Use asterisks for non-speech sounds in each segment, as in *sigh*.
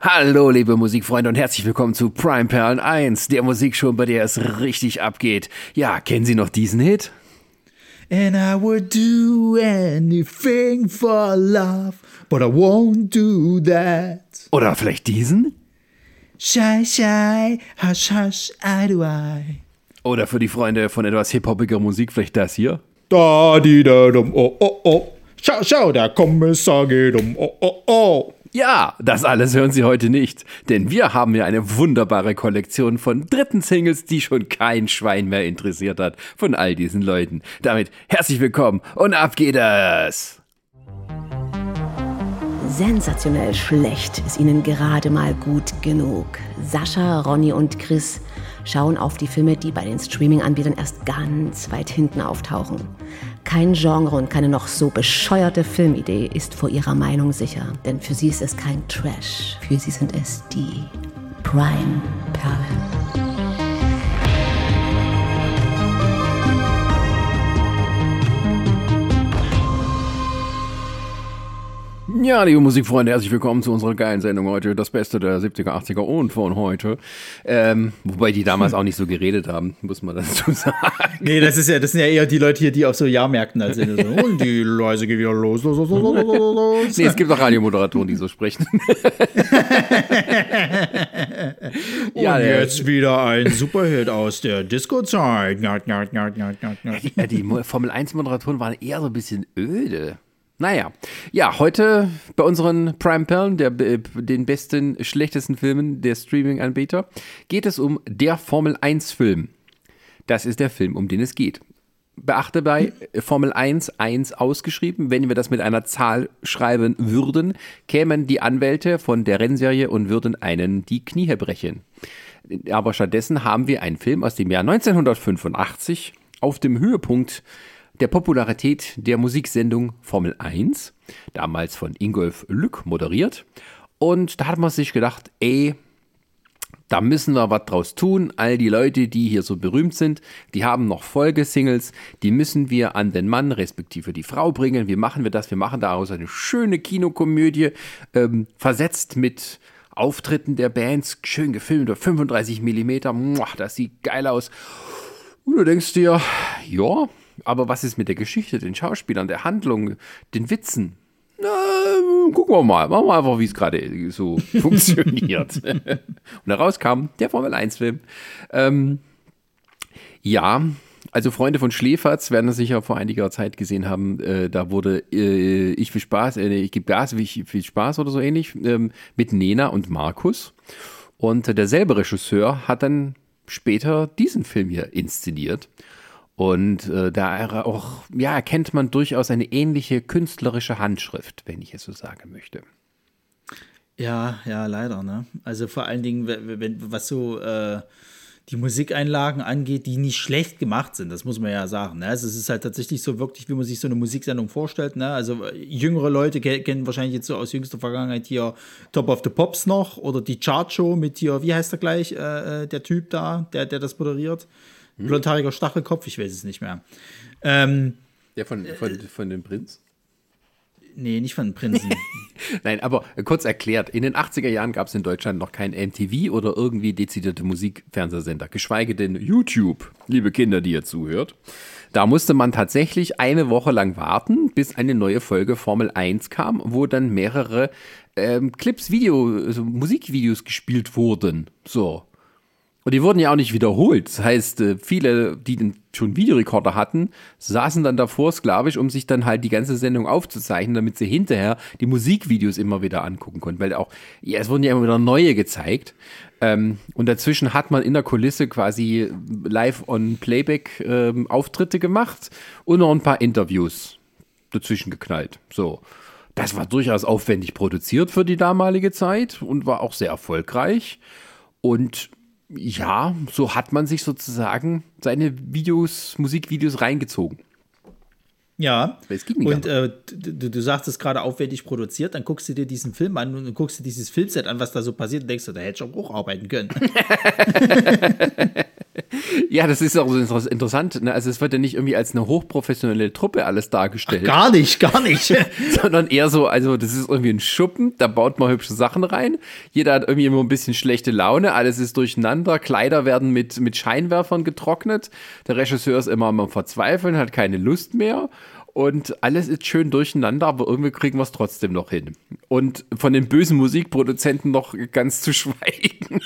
Hallo, liebe Musikfreunde und herzlich willkommen zu Prime Perlen 1, der Musikshow, bei der es richtig abgeht. Ja, kennen Sie noch diesen Hit? And I would do anything for love, but I won't do that. Oder vielleicht diesen? Shy, shy, hush, hush, eye to eye. Oder für die Freunde von etwas hip-hoppiger Musik vielleicht das hier? Da, di, da, dum, oh, oh, oh. Schau, schau, der Kommissar geht um, oh, oh, oh. Ja, das alles hören Sie heute nicht, denn wir haben ja eine wunderbare Kollektion von dritten Singles, die schon kein Schwein mehr interessiert hat, von all diesen Leuten. Damit herzlich willkommen und ab geht es! Sensationell schlecht ist ihnen gerade mal gut genug. Sascha, Ronny und Chris schauen auf die Filme, die bei den Streaming-Anbietern erst ganz weit hinten auftauchen. Kein Genre und keine noch so bescheuerte Filmidee ist vor ihrer Meinung sicher, denn für sie ist es kein Trash, für sie sind es die Prime-Perlen. Ja, liebe Musikfreunde, herzlich willkommen zu unserer geilen Sendung heute. Das Beste der 70er, 80er und von heute. Ähm, wobei die damals auch nicht so geredet haben, muss man dazu *laughs* sagen. Nee, das ist ja, das sind ja eher die Leute hier, die auf so Jahrmärkten halt sind. So, und die Leise geht wieder los. los, los, los, los. Nee, es gibt auch Radiomoderatoren, die so sprechen. *laughs* ja, und jetzt wieder ein Superhit aus der Disco-Zeit. Ja, die Formel 1-Moderatoren waren eher so ein bisschen öde. Naja, ja, heute bei unseren Prime Perlen, der, den besten, schlechtesten Filmen der Streaming-Anbieter, geht es um der Formel 1-Film. Das ist der Film, um den es geht. Beachte bei Formel 1 1 ausgeschrieben. Wenn wir das mit einer Zahl schreiben würden, kämen die Anwälte von der Rennserie und würden einen die Knie brechen. Aber stattdessen haben wir einen Film aus dem Jahr 1985 auf dem Höhepunkt der Popularität der Musiksendung Formel 1, damals von Ingolf Lück moderiert. Und da hat man sich gedacht, ey, da müssen wir was draus tun. All die Leute, die hier so berühmt sind, die haben noch Folgesingles, die müssen wir an den Mann respektive die Frau bringen. Wie machen wir das? Wir machen daraus eine schöne Kinokomödie, ähm, versetzt mit Auftritten der Bands, schön gefilmt, 35 Millimeter, das sieht geil aus. Und du denkst dir, ja, aber was ist mit der Geschichte, den Schauspielern, der Handlung, den Witzen? Na, gucken wir mal. Machen wir einfach, wie es gerade so *laughs* funktioniert. Und daraus kam der Formel 1-Film. Ähm, ja, also Freunde von Schläferz werden das sicher vor einiger Zeit gesehen haben. Äh, da wurde äh, Ich viel Spaß, äh, ich gebe Gas, ich viel Spaß oder so ähnlich, ähm, mit Nena und Markus. Und derselbe Regisseur hat dann später diesen Film hier inszeniert. Und äh, da auch, ja, erkennt man durchaus eine ähnliche künstlerische Handschrift, wenn ich es so sagen möchte. Ja, ja, leider, ne? Also vor allen Dingen, wenn, was so äh, die Musikeinlagen angeht, die nicht schlecht gemacht sind, das muss man ja sagen. Ne? Also es ist halt tatsächlich so wirklich, wie man sich so eine Musiksendung vorstellt. Ne? Also äh, jüngere Leute kennen wahrscheinlich jetzt so aus jüngster Vergangenheit hier Top of the Pops noch oder die Chart-Show mit hier, wie heißt er gleich, äh, äh, der Typ da, der, der das moderiert? Hm? Blondhaariger Stachelkopf, ich weiß es nicht mehr. Ähm, der von, von, von dem Prinz? Nee, nicht von den Prinzen. *laughs* Nein, aber kurz erklärt, in den 80er Jahren gab es in Deutschland noch kein MTV oder irgendwie dezidierte Musikfernsehsender, geschweige denn YouTube, liebe Kinder, die ihr zuhört. Da musste man tatsächlich eine Woche lang warten, bis eine neue Folge Formel 1 kam, wo dann mehrere ähm, Clips, Video, also Musikvideos gespielt wurden. So. Und die wurden ja auch nicht wiederholt. Das heißt, äh, viele, die schon Videorekorder hatten, saßen dann davor sklavisch, um sich dann halt die ganze Sendung aufzuzeichnen, damit sie hinterher die Musikvideos immer wieder angucken konnten. Weil auch, ja, es wurden ja immer wieder neue gezeigt. Ähm, und dazwischen hat man in der Kulisse quasi live on Playback ähm, Auftritte gemacht und noch ein paar Interviews dazwischen geknallt. So. Das war durchaus aufwendig produziert für die damalige Zeit und war auch sehr erfolgreich. Und ja, so hat man sich sozusagen seine Videos, Musikvideos reingezogen. Ja, und äh, du, du sagst es gerade aufwendig produziert, dann guckst du dir diesen Film an und guckst dir dieses Filmset an, was da so passiert und denkst du, da hätte ich auch hocharbeiten können. *laughs* ja, das ist auch so interessant. Ne? Also es wird ja nicht irgendwie als eine hochprofessionelle Truppe alles dargestellt. Ach, gar nicht, gar nicht. *laughs* sondern eher so, also das ist irgendwie ein Schuppen, da baut man hübsche Sachen rein. Jeder hat irgendwie immer ein bisschen schlechte Laune, alles ist durcheinander, Kleider werden mit, mit Scheinwerfern getrocknet. Der Regisseur ist immer am Verzweifeln, hat keine Lust mehr und alles ist schön durcheinander, aber irgendwie kriegen wir es trotzdem noch hin. Und von den bösen Musikproduzenten noch ganz zu *laughs* schweigen.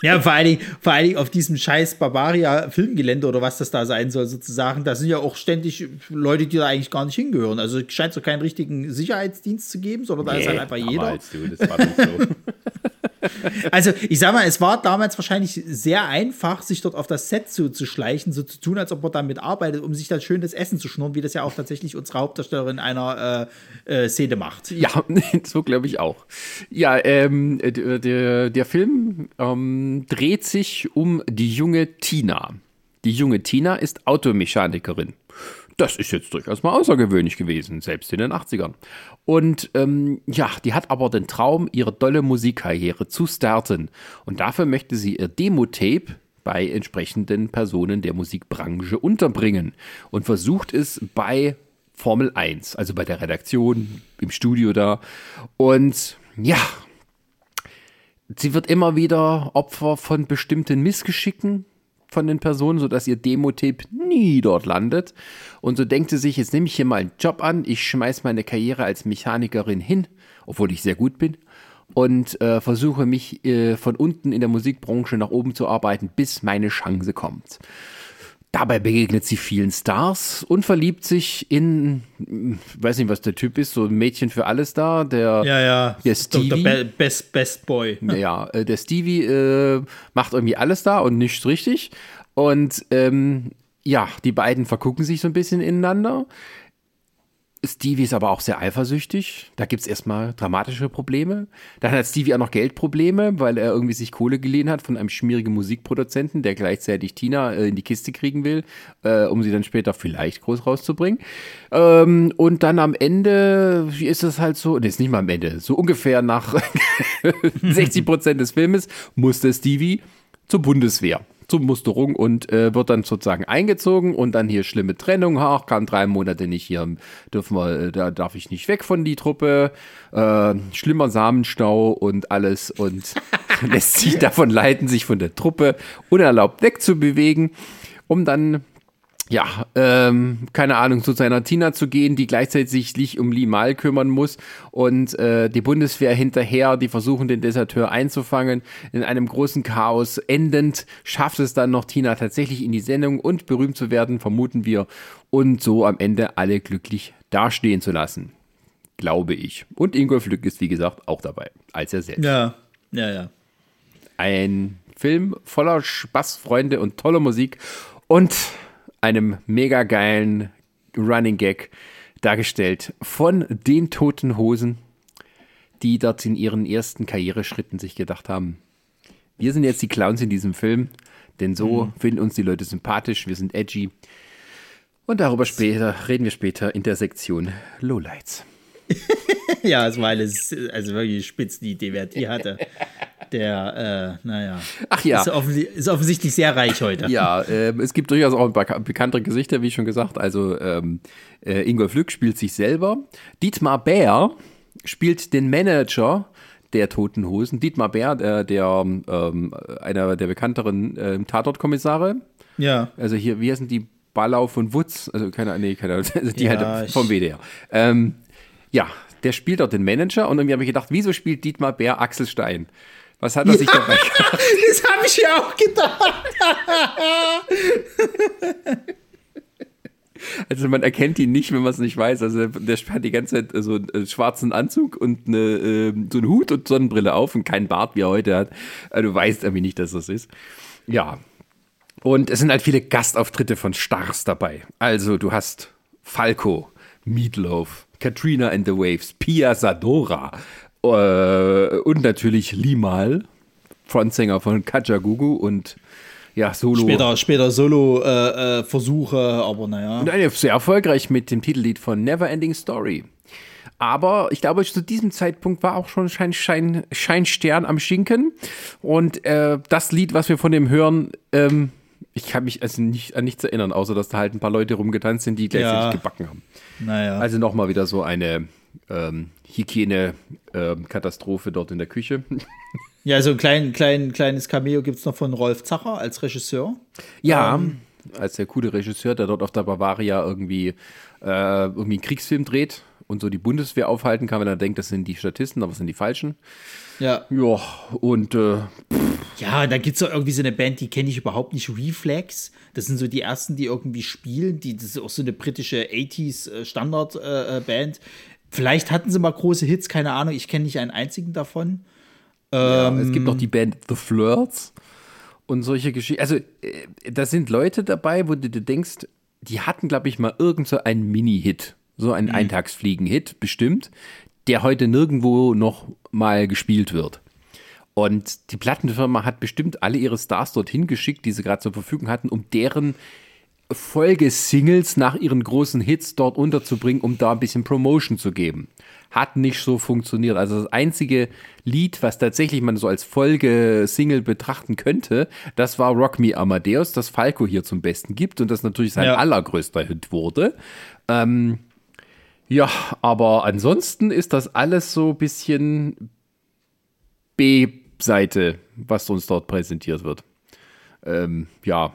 ja, vor allen, Dingen, vor allen Dingen auf diesem scheiß Barbaria-Filmgelände oder was das da sein soll, sozusagen. Da sind ja auch ständig Leute, die da eigentlich gar nicht hingehören. Also scheint es doch keinen richtigen Sicherheitsdienst zu geben, sondern da nee, ist halt einfach jeder. Du, das war nicht so. *laughs* *laughs* Also, ich sag mal, es war damals wahrscheinlich sehr einfach, sich dort auf das Set zu, schleichen, so zu tun, als ob man damit arbeitet, um sich dann schönes Essen zu schnurren, wie das ja auch tatsächlich unsere Hauptdarstellerin einer äh, äh, Szene macht. Ja, *laughs* so glaube ich auch. Ja, ähm, der, der Film ähm, dreht sich um die junge Tina. Die junge Tina ist Automechanikerin. Das ist jetzt durchaus mal außergewöhnlich gewesen, selbst in den 80ern. Und ähm, ja, die hat aber den Traum, ihre tolle Musikkarriere zu starten. Und dafür möchte sie ihr Demo-Tape bei entsprechenden Personen der Musikbranche unterbringen und versucht es bei Formel 1, also bei der Redaktion, im Studio da. Und ja, sie wird immer wieder Opfer von bestimmten Missgeschicken, von den Personen, sodass ihr Demo-Tape nie dort landet. Und so denkt sie sich, jetzt nehme ich hier mal einen Job an, ich schmeiße meine Karriere als Mechanikerin hin, obwohl ich sehr gut bin, und äh, versuche mich äh, von unten in der Musikbranche nach oben zu arbeiten, bis meine Chance kommt. Dabei begegnet sie vielen Stars und verliebt sich in, weiß nicht, was der Typ ist, so ein Mädchen für alles da, der, ja, ja. der Stevie. Der Best, Best Boy. *laughs* Ja, äh, der Stevie äh, macht irgendwie alles da und nichts richtig. Und ähm, ja, die beiden vergucken sich so ein bisschen ineinander. Stevie ist aber auch sehr eifersüchtig. Da gibt es erstmal dramatische Probleme. Dann hat Stevie auch noch Geldprobleme, weil er irgendwie sich Kohle geliehen hat von einem schmierigen Musikproduzenten, der gleichzeitig Tina äh, in die Kiste kriegen will, äh, um sie dann später vielleicht groß rauszubringen. Ähm, und dann am Ende wie ist es halt so, nee, ist nicht mal am Ende, so ungefähr nach *laughs* 60 Prozent des Filmes musste Stevie zur Bundeswehr zur Musterung und äh, wird dann sozusagen eingezogen und dann hier schlimme Trennung, ach, kann drei Monate nicht hier, dürfen wir, äh, da darf ich nicht weg von die Truppe, äh, schlimmer Samenstau und alles und *laughs* lässt sich *laughs* davon leiten, sich von der Truppe unerlaubt wegzubewegen, um dann ja, ähm, keine Ahnung, zu seiner Tina zu gehen, die gleichzeitig sich um Limal kümmern muss und äh, die Bundeswehr hinterher, die versuchen, den Deserteur einzufangen. In einem großen Chaos endend schafft es dann noch Tina tatsächlich in die Sendung und berühmt zu werden, vermuten wir, und so am Ende alle glücklich dastehen zu lassen. Glaube ich. Und Ingolf Lück ist, wie gesagt, auch dabei, als er selbst. Ja, ja, ja. Ein Film voller Spaß, Freunde und toller Musik und einem mega geilen Running Gag dargestellt von den Toten Hosen, die dort in ihren ersten Karriereschritten sich gedacht haben, wir sind jetzt die Clowns in diesem Film, denn so mhm. finden uns die Leute sympathisch, wir sind edgy. Und darüber später reden wir später in der Sektion Lowlights. *laughs* ja, es war eine, also wirklich spitz die Idee, wer die hatte. Der, äh, naja. Ach ja. Ist, offens ist, offensichtlich sehr reich heute. Ja, äh, es gibt durchaus auch bekanntere Gesichter, wie schon gesagt. Also ähm, äh, Ingolf Lück spielt sich selber. Dietmar Bär spielt den Manager der Toten Hosen. Dietmar Bär, der, der ähm, einer der bekannteren äh, Tatortkommissare. Ja. Also hier, wie heißen die? Ballau von Wutz, also keine, nee, keine, *laughs* also die ja, halt vom WDR. Ähm, ja, der spielt dort den Manager und irgendwie habe ich gedacht, wieso spielt Dietmar Bär Axel Stein? Was hat er ja, sich *laughs* dabei gedacht? Das habe ich ja auch gedacht. Also man erkennt ihn nicht, wenn man es nicht weiß. Also der hat die ganze Zeit so einen schwarzen Anzug und eine, äh, so einen Hut und Sonnenbrille auf und keinen Bart, wie er heute hat. Also du weißt irgendwie nicht, dass das ist. Ja. Und es sind halt viele Gastauftritte von Stars dabei. Also du hast Falco, Meatloaf, Katrina and the Waves, Pia Sadora, äh, und natürlich Limal, Frontsänger von Kajagugu und ja, Solo. Später, später Solo-Versuche, äh, äh, aber naja. Und sehr erfolgreich mit dem Titellied von Neverending Story. Aber ich glaube, zu diesem Zeitpunkt war auch schon Schein, Schein, Schein Stern am Schinken. Und äh, das Lied, was wir von dem hören, ähm, Ich kann mich also nicht an nichts erinnern, außer dass da halt ein paar Leute rumgetanzt sind, die gleichzeitig Ja. gebacken haben. Naja. Also nochmal wieder so eine ähm, Hygiene-Katastrophe dort in der Küche. ja, so ein klein, klein, kleines Cameo gibt es noch von Rolf Zacher als Regisseur. Ja, als der coole Regisseur, der dort auf der Bavaria irgendwie, äh, irgendwie einen Kriegsfilm dreht und so die Bundeswehr aufhalten kann, wenn er denkt, das sind die Statisten, aber es sind die Falschen. Ja. Ja, und äh, Ja, da gibt es auch irgendwie so eine Band, die kenne ich überhaupt nicht, Reflex. Das sind so die ersten, die irgendwie spielen. Die, das ist auch so eine britische 80s Standard-Band. Vielleicht hatten sie mal große Hits, keine Ahnung. Ich kenne nicht einen einzigen davon. ja, es gibt noch die Band The Flirts und solche Geschichten. Also, äh, da sind Leute dabei, wo du dir denkst, die hatten, glaube ich, mal irgend so einen Mini-Hit, so einen Eintagsfliegen-Hit bestimmt, der heute nirgendwo noch mal gespielt wird. Und die Plattenfirma hat bestimmt alle ihre Stars dorthin geschickt, die sie gerade zur Verfügung hatten, um deren Folgesingles nach ihren großen Hits dort unterzubringen, um da ein bisschen Promotion zu geben. Hat nicht so funktioniert. Also das einzige Lied, was tatsächlich man so als Folgesingle betrachten könnte, das war Rock Me Amadeus, das Falco hier zum Besten gibt und das natürlich sein Ja. allergrößter Hit wurde. Ähm, ja, aber ansonsten ist das alles so ein bisschen B-Seite, was uns dort präsentiert wird. Ähm, ja,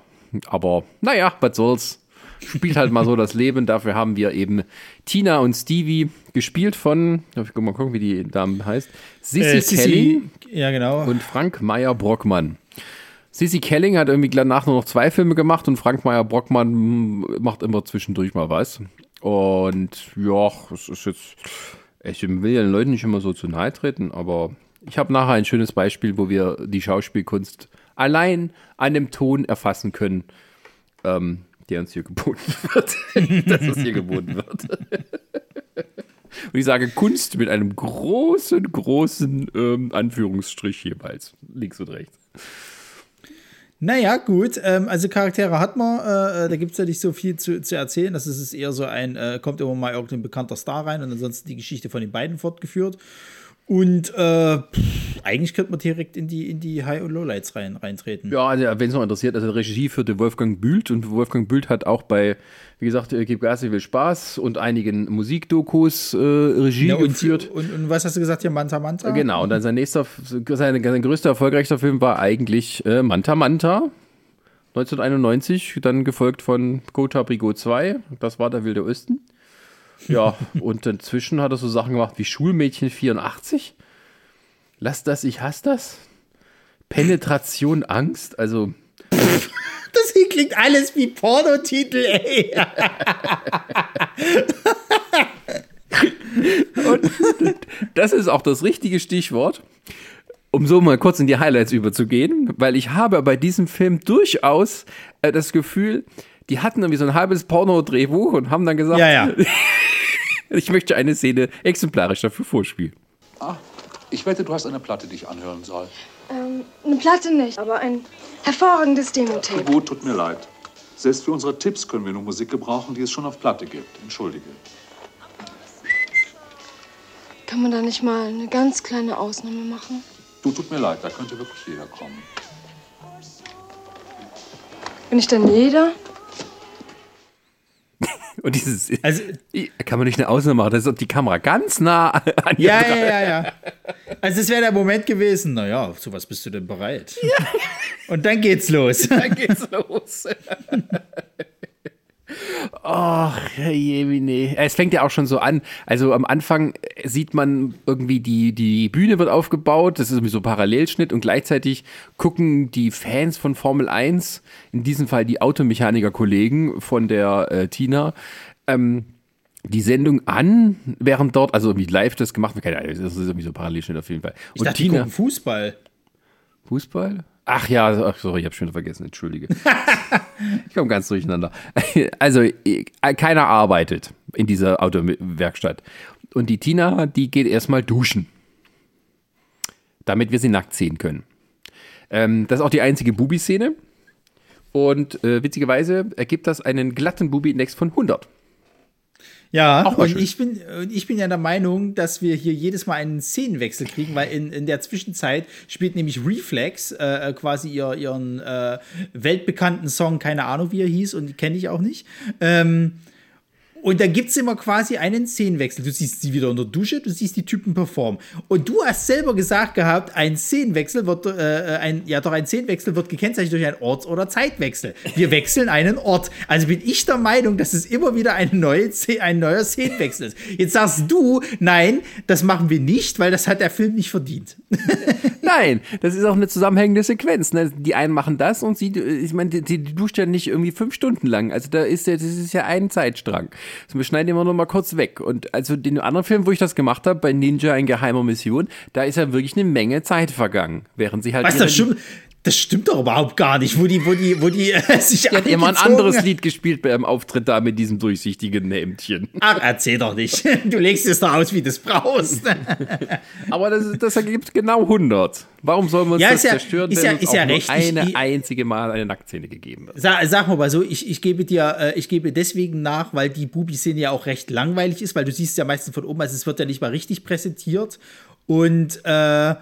aber naja, was soll's. Spielt halt mal so das Leben. Dafür haben wir eben Tina und Stevie gespielt von, darf ich mal gucken, wie die Dame heißt, Sissy Äh, Kelly Ja, genau. und Frank Meyer Brockmann. Sissy Kelling hat irgendwie danach nur noch zwei Filme gemacht und Frank Meyer Brockmann mm, macht immer zwischendurch mal was. Und ja, es ist jetzt, ich will ja den Leuten nicht immer so zu nahe treten, aber ich habe nachher ein schönes Beispiel, wo wir die Schauspielkunst allein an dem Ton erfassen können, ähm, der uns hier geboten *laughs* wird. dass es hier geboten wird. Und ich sage Kunst mit einem großen, großen ähm, Anführungsstrich jeweils. Links und rechts. Naja, gut. Ähm, also Charaktere hat man. Äh, da gibt es ja nicht so viel zu, zu erzählen. Das ist eher so ein, äh, kommt immer mal irgendein bekannter Star rein und ansonsten die Geschichte von den beiden fortgeführt. Und äh, pff, eigentlich könnte man direkt in die, in die High- und Lowlights rein, reintreten. Ja, also, wenn es noch interessiert, also Regie führte Wolfgang Bühlt und Wolfgang Bühlt hat auch bei, wie gesagt, äh, Gib Gas, ich will Spaß und einigen Musikdokus äh, Regie Ja, und, geführt. und, und was hast du gesagt hier? Manta Manta? Genau, und dann sein nächster, sein, sein größter erfolgreichster Film war eigentlich äh, Manta Manta. 1991, dann gefolgt von Gotha Brigo 2, das war der Wilde Osten. Ja, und inzwischen hat er so Sachen gemacht wie Schulmädchen 84. Lass das, ich hasse das. Penetration Angst, also *laughs* Das hier klingt alles wie Pornotitel, ey. das ist auch das richtige Stichwort, um so mal kurz in die Highlights überzugehen, weil ich habe bei diesem Film durchaus äh, das Gefühl, die hatten irgendwie so ein halbes Porno-Drehbuch und haben dann gesagt, Ja, ja. *laughs* ich möchte eine Szene exemplarisch dafür vorspielen. Ah, ich wette, du hast eine Platte, die ich anhören soll. Ähm, eine Platte nicht, aber ein hervorragendes Demo-Tape. Gut, tut mir leid. Selbst für unsere Tipps können wir nur Musik gebrauchen, die es schon auf Platte gibt. Entschuldige. Kann man da nicht mal eine ganz kleine Ausnahme machen? Du, tut mir leid, da könnte wirklich jeder kommen. Bin ich denn jeder? *laughs* Und dieses, Also, kann man nicht eine Ausnahme machen, da ist die Kamera ganz nah an ihr ja, dran. ja, ja, ja. Also es wäre der Moment gewesen, naja, zu was bist du denn bereit? Und dann geht's los. Dann geht's los. *laughs* Ach, Jemine. Es fängt ja auch schon so an. Also am Anfang sieht man irgendwie, die, die Bühne wird aufgebaut, das ist irgendwie so Parallelschnitt und gleichzeitig gucken die Fans von Formel 1, in diesem Fall die Automechaniker-Kollegen von der äh, Tina, ähm, die Sendung an, während dort, also irgendwie live das gemacht wird, keine Ahnung, das ist irgendwie so Parallelschnitt auf jeden Fall. Ich dachte, gucken Fußball. Fußball? Ach ja, ach, sorry, ich habe schon vergessen, entschuldige. *laughs* ich komme ganz durcheinander. *laughs* Also, eh, keiner arbeitet in dieser Autowerkstatt. Und die Tina, die geht erstmal duschen. Damit wir sie nackt sehen können. Ähm, das ist auch die einzige Bubi-Szene. Und äh, witzigerweise ergibt das einen glatten Bubi-Index von 100. Ja, und ich, bin, ich bin ja der Meinung, dass wir hier jedes Mal einen Szenenwechsel kriegen, weil in, in der Zwischenzeit spielt nämlich Reflex äh, quasi ihr, ihren äh, weltbekannten Song, keine Ahnung wie er hieß und kenne ich auch nicht. Ähm, und da gibt es immer quasi einen Szenenwechsel. Du siehst sie wieder unter Dusche, du siehst die Typen performen. Und du hast selber gesagt gehabt, ein Szenenwechsel wird, äh, ein, ja doch, ein Szenenwechsel wird gekennzeichnet durch einen Orts- oder Zeitwechsel. Wir wechseln einen Ort. Also bin ich der Meinung, dass es immer wieder eine neue, ein neuer Szenenwechsel ist. Jetzt sagst du, nein, das machen wir nicht, weil das hat der Film nicht verdient. *laughs* Nein, das ist auch eine zusammenhängende Sequenz. Ne? Die einen machen das und sie, ich meine, die, die duscht ja nicht irgendwie fünf Stunden lang. Also da ist ja, das ist ja ein Zeitstrang. Also wir schneiden immer nur mal kurz weg. Und also den anderen Film, wo ich das gemacht habe, bei Ninja in geheimer Mission, da ist ja wirklich eine Menge Zeit vergangen, während sie halt. Was, das stimmt, das stimmt doch überhaupt gar nicht, wo die, wo die, wo die äh, *laughs* sich Die hat immer ein anderes Lied gespielt beim Auftritt da mit diesem durchsichtigen Hemdchen. Ach, erzähl doch nicht. Du legst es doch aus, wie du es brauchst. *laughs* Aber das, das ergibt genau 100. Warum sollen wir uns Ja, das ja- zerstören, ist wenn ja- ist auch ja recht. eine Ich- einzige Mal eine Nacktszene gegeben wird? Sag, sag mal so, ich, ich gebe dir, äh, ich gebe deswegen nach, weil die Bubi-Szene ja auch recht langweilig ist, weil du siehst ja meistens von oben, also es wird ja nicht mal richtig präsentiert. Und äh,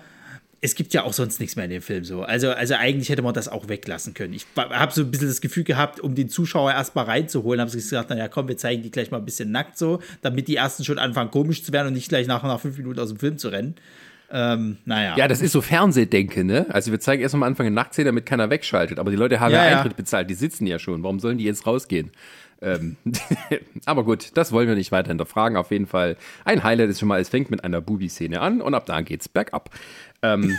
es gibt ja auch sonst nichts mehr in dem Film so. Also, also eigentlich hätte man das auch weglassen können. Ich habe so ein bisschen das Gefühl gehabt, um den Zuschauer erstmal reinzuholen, haben sie gesagt, naja, komm, wir zeigen die gleich mal ein bisschen nackt so, damit die ersten schon anfangen komisch zu werden und nicht gleich nachher nach fünf Minuten aus dem Film zu rennen. Ähm, naja. Ja, das ist so Fernsehdenke, ne? Also wir zeigen erst mal am Anfang eine Nacktszene, damit keiner wegschaltet. Aber die Leute haben ja, Ja, ja. Eintritt bezahlt, die sitzen ja schon. Warum sollen die jetzt rausgehen? Ähm, *laughs* aber gut, das wollen wir nicht weiter hinterfragen. Auf jeden Fall ein Highlight ist schon mal, es fängt mit einer Bubi-Szene an und ab da geht's bergab. Ähm,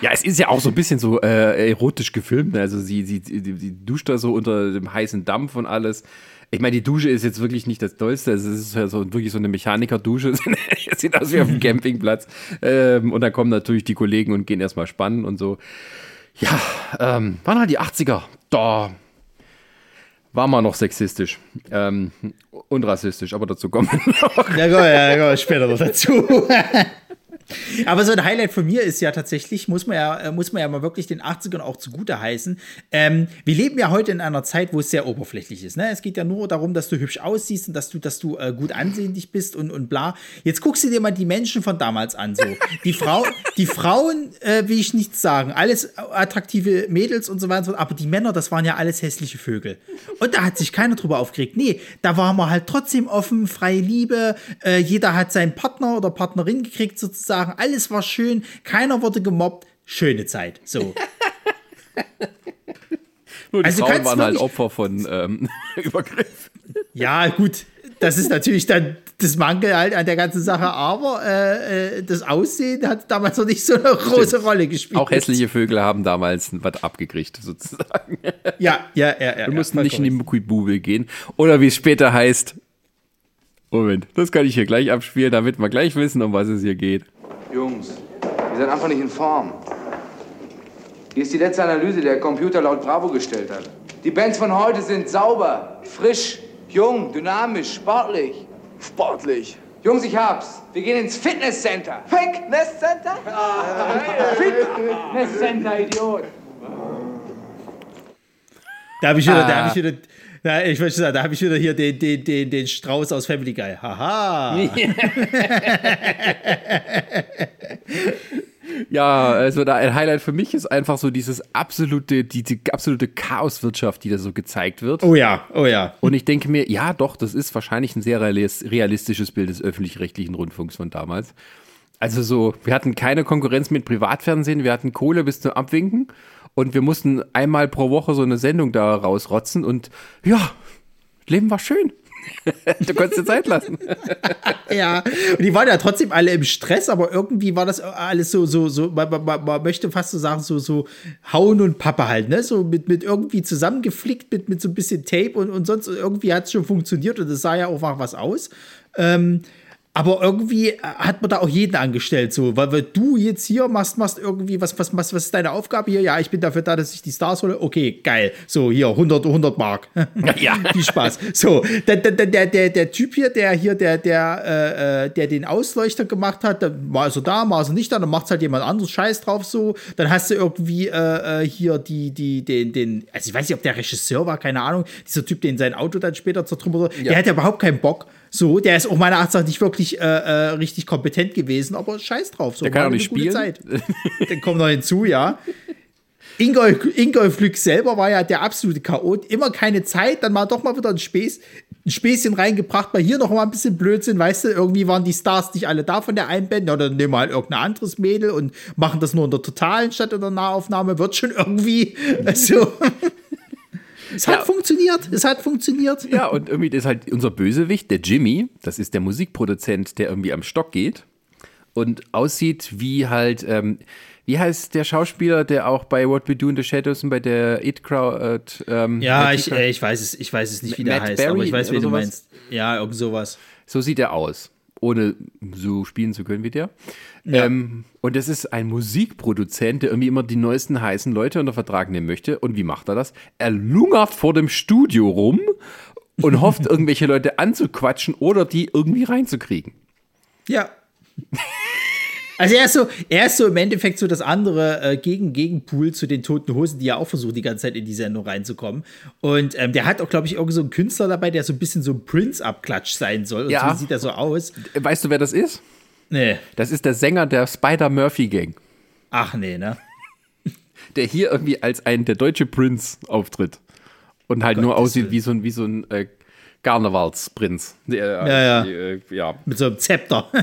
ja, es ist ja auch so ein bisschen so äh, erotisch gefilmt. ne? Also sie, sie, sie, duscht da so unter dem heißen Dampf und alles. Ich meine, die Dusche ist jetzt wirklich nicht das Dollste. Es ist ja so, wirklich so eine Mechanikerdusche. *laughs* Sieht aus wie auf dem Campingplatz. Ähm, und dann kommen natürlich die Kollegen und gehen erstmal spannen und so. Ja, ähm, waren halt die 80er. Da war man noch sexistisch ähm, und rassistisch, aber dazu kommen wir noch. Ja, ja, ja, ja, später noch dazu. *laughs* Aber so ein Highlight von mir ist ja tatsächlich, muss man ja, äh, muss man ja mal wirklich den 80ern auch zugute heißen. Ähm, wir leben ja heute in einer Zeit, wo es sehr oberflächlich ist. Ne? Es geht ja nur darum, dass du hübsch aussiehst und dass du, dass du äh, gut ansehnlich bist und, und bla. Jetzt guckst du dir mal die Menschen von damals an. So. Die, Frau, die Frauen äh, will ich nichts sagen. Alles attraktive Mädels und so weiter. und so. Aber die Männer, das waren ja alles hässliche Vögel. Und da hat sich keiner drüber aufgeregt. Nee, da waren wir halt trotzdem offen, freie Liebe. Äh, jeder hat seinen Partner oder Partnerin gekriegt sozusagen. Alles war schön. Keiner wurde gemobbt. Schöne Zeit. So. *laughs* Nur die Also Frauen waren halt Opfer von ähm, *laughs* Übergriff. Ja, gut. Das ist natürlich dann das Mankel halt an der ganzen Sache, aber äh, äh, das Aussehen hat damals noch nicht so eine große Rolle gespielt. Auch hässliche Vögel haben damals was abgekriegt, sozusagen. Ja, ja, ja. ja Wir mussten ja, nicht in die Mucki-Bubel gehen. Oder wie es später heißt. Moment, das kann ich hier gleich abspielen, damit wir gleich wissen, um was es hier geht. Jungs, ihr seid einfach nicht in Form. Hier ist die letzte Analyse, die der Computer laut Bravo gestellt hat. Die Bands von heute sind sauber, frisch, jung, dynamisch, sportlich. Sportlich. Jungs, ich hab's. Wir gehen ins Fitnesscenter. Fitnesscenter? *laughs* Fitnesscenter, Idiot. Da habe ich wieder, da Ah. habe ich wieder, *laughs* da, ich möchte sagen, da habe ich wieder hier den, den, den, den Strauß aus Family Guy. Haha. *laughs* Ja, also da ein Highlight für mich ist einfach so dieses absolute, diese absolute Chaoswirtschaft, die da so gezeigt wird. Oh ja, oh ja. Und ich denke mir, ja, doch, das ist wahrscheinlich ein sehr realis- realistisches Bild des öffentlich-rechtlichen Rundfunks von damals. Also so, wir hatten keine Konkurrenz mit Privatfernsehen, wir hatten Kohle bis zum Abwinken und wir mussten einmal pro Woche so eine Sendung da rausrotzen und ja, Leben war schön. *laughs* du konntest dir Zeit lassen. *laughs* Ja, und die waren ja trotzdem alle im Stress, aber irgendwie war das alles so, so, so, man, man, man möchte fast so sagen, so, so Hauen und Pappe halt, ne? So mit, mit irgendwie zusammengeflickt, mit, mit so ein bisschen Tape und, und sonst irgendwie hat es schon funktioniert und es sah ja auch was aus. Ähm, aber irgendwie hat man da auch jeden angestellt, so, weil, weil du jetzt hier machst, machst irgendwie, was, was, was, was ist deine Aufgabe hier? Ja, ich bin dafür da, dass ich die Stars hole. Okay, geil. So, hier, 100, 100 Mark. *laughs* Ja. *laughs* Viel Spaß. So, der, der, der, der, der Typ hier, der hier, der, der, äh, äh, der den Ausleuchter gemacht hat, war also da, war also nicht da, dann macht's halt jemand anderes Scheiß drauf so. Dann hast du irgendwie äh, äh, hier die, die, den, den, also ich weiß nicht, ob der Regisseur war, keine Ahnung, dieser Typ, den sein Auto dann später zertrümmert hat, der hat ja überhaupt keinen Bock. So, der ist auch meiner Ansicht nach nicht wirklich äh, äh, richtig kompetent gewesen, aber scheiß drauf. So, Der kann auch nicht spielen. Zeit. *laughs* Dann kommt noch hinzu, ja. Ingolf, Ingolf Lück selber war ja der absolute Chaot. Immer keine Zeit, dann mal doch mal wieder ein, Späß, ein Späßchen reingebracht, mal hier noch mal ein bisschen Blödsinn, weißt du, irgendwie waren die Stars nicht alle da von der einen Band, ja, dann nehmen wir halt irgendein anderes Mädel und machen das nur in der Totalen statt in der Nahaufnahme, wird schon irgendwie *laughs* so. Es hat Ja. funktioniert, es hat funktioniert. Ja, und irgendwie das ist halt unser Bösewicht, der Jimmy, das ist der Musikproduzent, der irgendwie am Stock geht und aussieht wie halt, ähm, wie heißt der Schauspieler, der auch bei What We Do in the Shadows und bei der It Crowd, ähm, Ja, ich, äh, ich weiß es, ich weiß es nicht, wie der Matt heißt, aber Berry ich weiß, wie du sowas? meinst. Ja, irgend sowas. so sieht er aus, ohne so spielen zu können wie der. Ähm, und das ist ein Musikproduzent, der irgendwie immer die neuesten heißen Leute unter Vertrag nehmen möchte. Und wie macht er das? Er lungert vor dem Studio rum und hofft, *laughs* irgendwelche Leute anzuquatschen oder die irgendwie reinzukriegen. Ja. *laughs* Also er ist so, er ist so im Endeffekt so das andere äh, Gegen Gegenpool zu den Toten Hosen, die ja auch versuchen, die ganze Zeit in die Sendung reinzukommen. Und ähm, der hat auch, glaube ich, irgendwie so einen Künstler dabei, der so ein bisschen so ein Prince-Abklatsch sein soll. Und Ja. so sieht er so aus. Weißt du, wer das ist? Nee. Das ist der Sänger der Spider-Murphy-Gang, Ach nee, ne? *laughs* der hier irgendwie als ein der deutsche Prince auftritt. Und halt nur Gottes aussieht Willen. wie so ein, wie so ein äh, Karnevalsprinz. Der, Ja, ja. Äh, ja. Mit so einem Zepter. *laughs*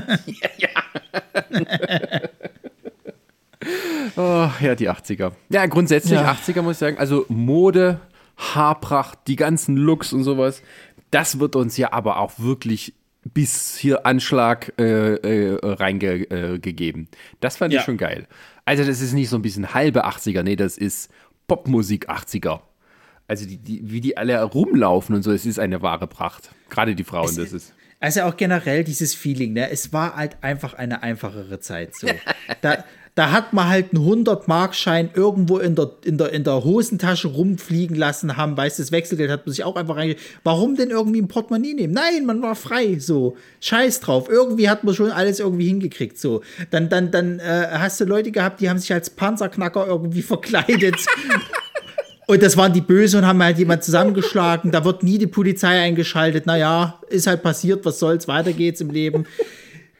Oh, ja, die 80er. Ja, grundsätzlich Ja. 80er muss ich sagen. Also Mode, Haarpracht, die ganzen Looks und sowas. Das wird uns ja aber auch wirklich bis hier Anschlag äh, äh, reingegeben. Äh, das fand Ja. ich schon geil. Also das ist nicht so ein bisschen halbe 80er, nee, das ist Popmusik 80er. Also die, die, wie die alle rumlaufen und so, es ist eine wahre Pracht. Gerade die Frauen, das ist. Also auch generell dieses Feeling, ne? Es war halt einfach eine einfachere Zeit. So. da, da hat man halt einen 100-Markschein irgendwo in der, in, der, in der Hosentasche rumfliegen lassen haben. Weißt du, das Wechselgeld hat man sich auch einfach reinge... Warum denn irgendwie ein Portemonnaie nehmen? Nein, man war frei. So, scheiß drauf. Irgendwie hat man schon alles irgendwie hingekriegt. So, dann, dann, dann äh, hast du Leute gehabt, die haben sich als Panzerknacker irgendwie *laughs* verkleidet. Und das waren die Böse und haben halt jemand zusammengeschlagen. Da wird nie die Polizei eingeschaltet. Naja, ist halt passiert, was soll's, weiter geht's im Leben.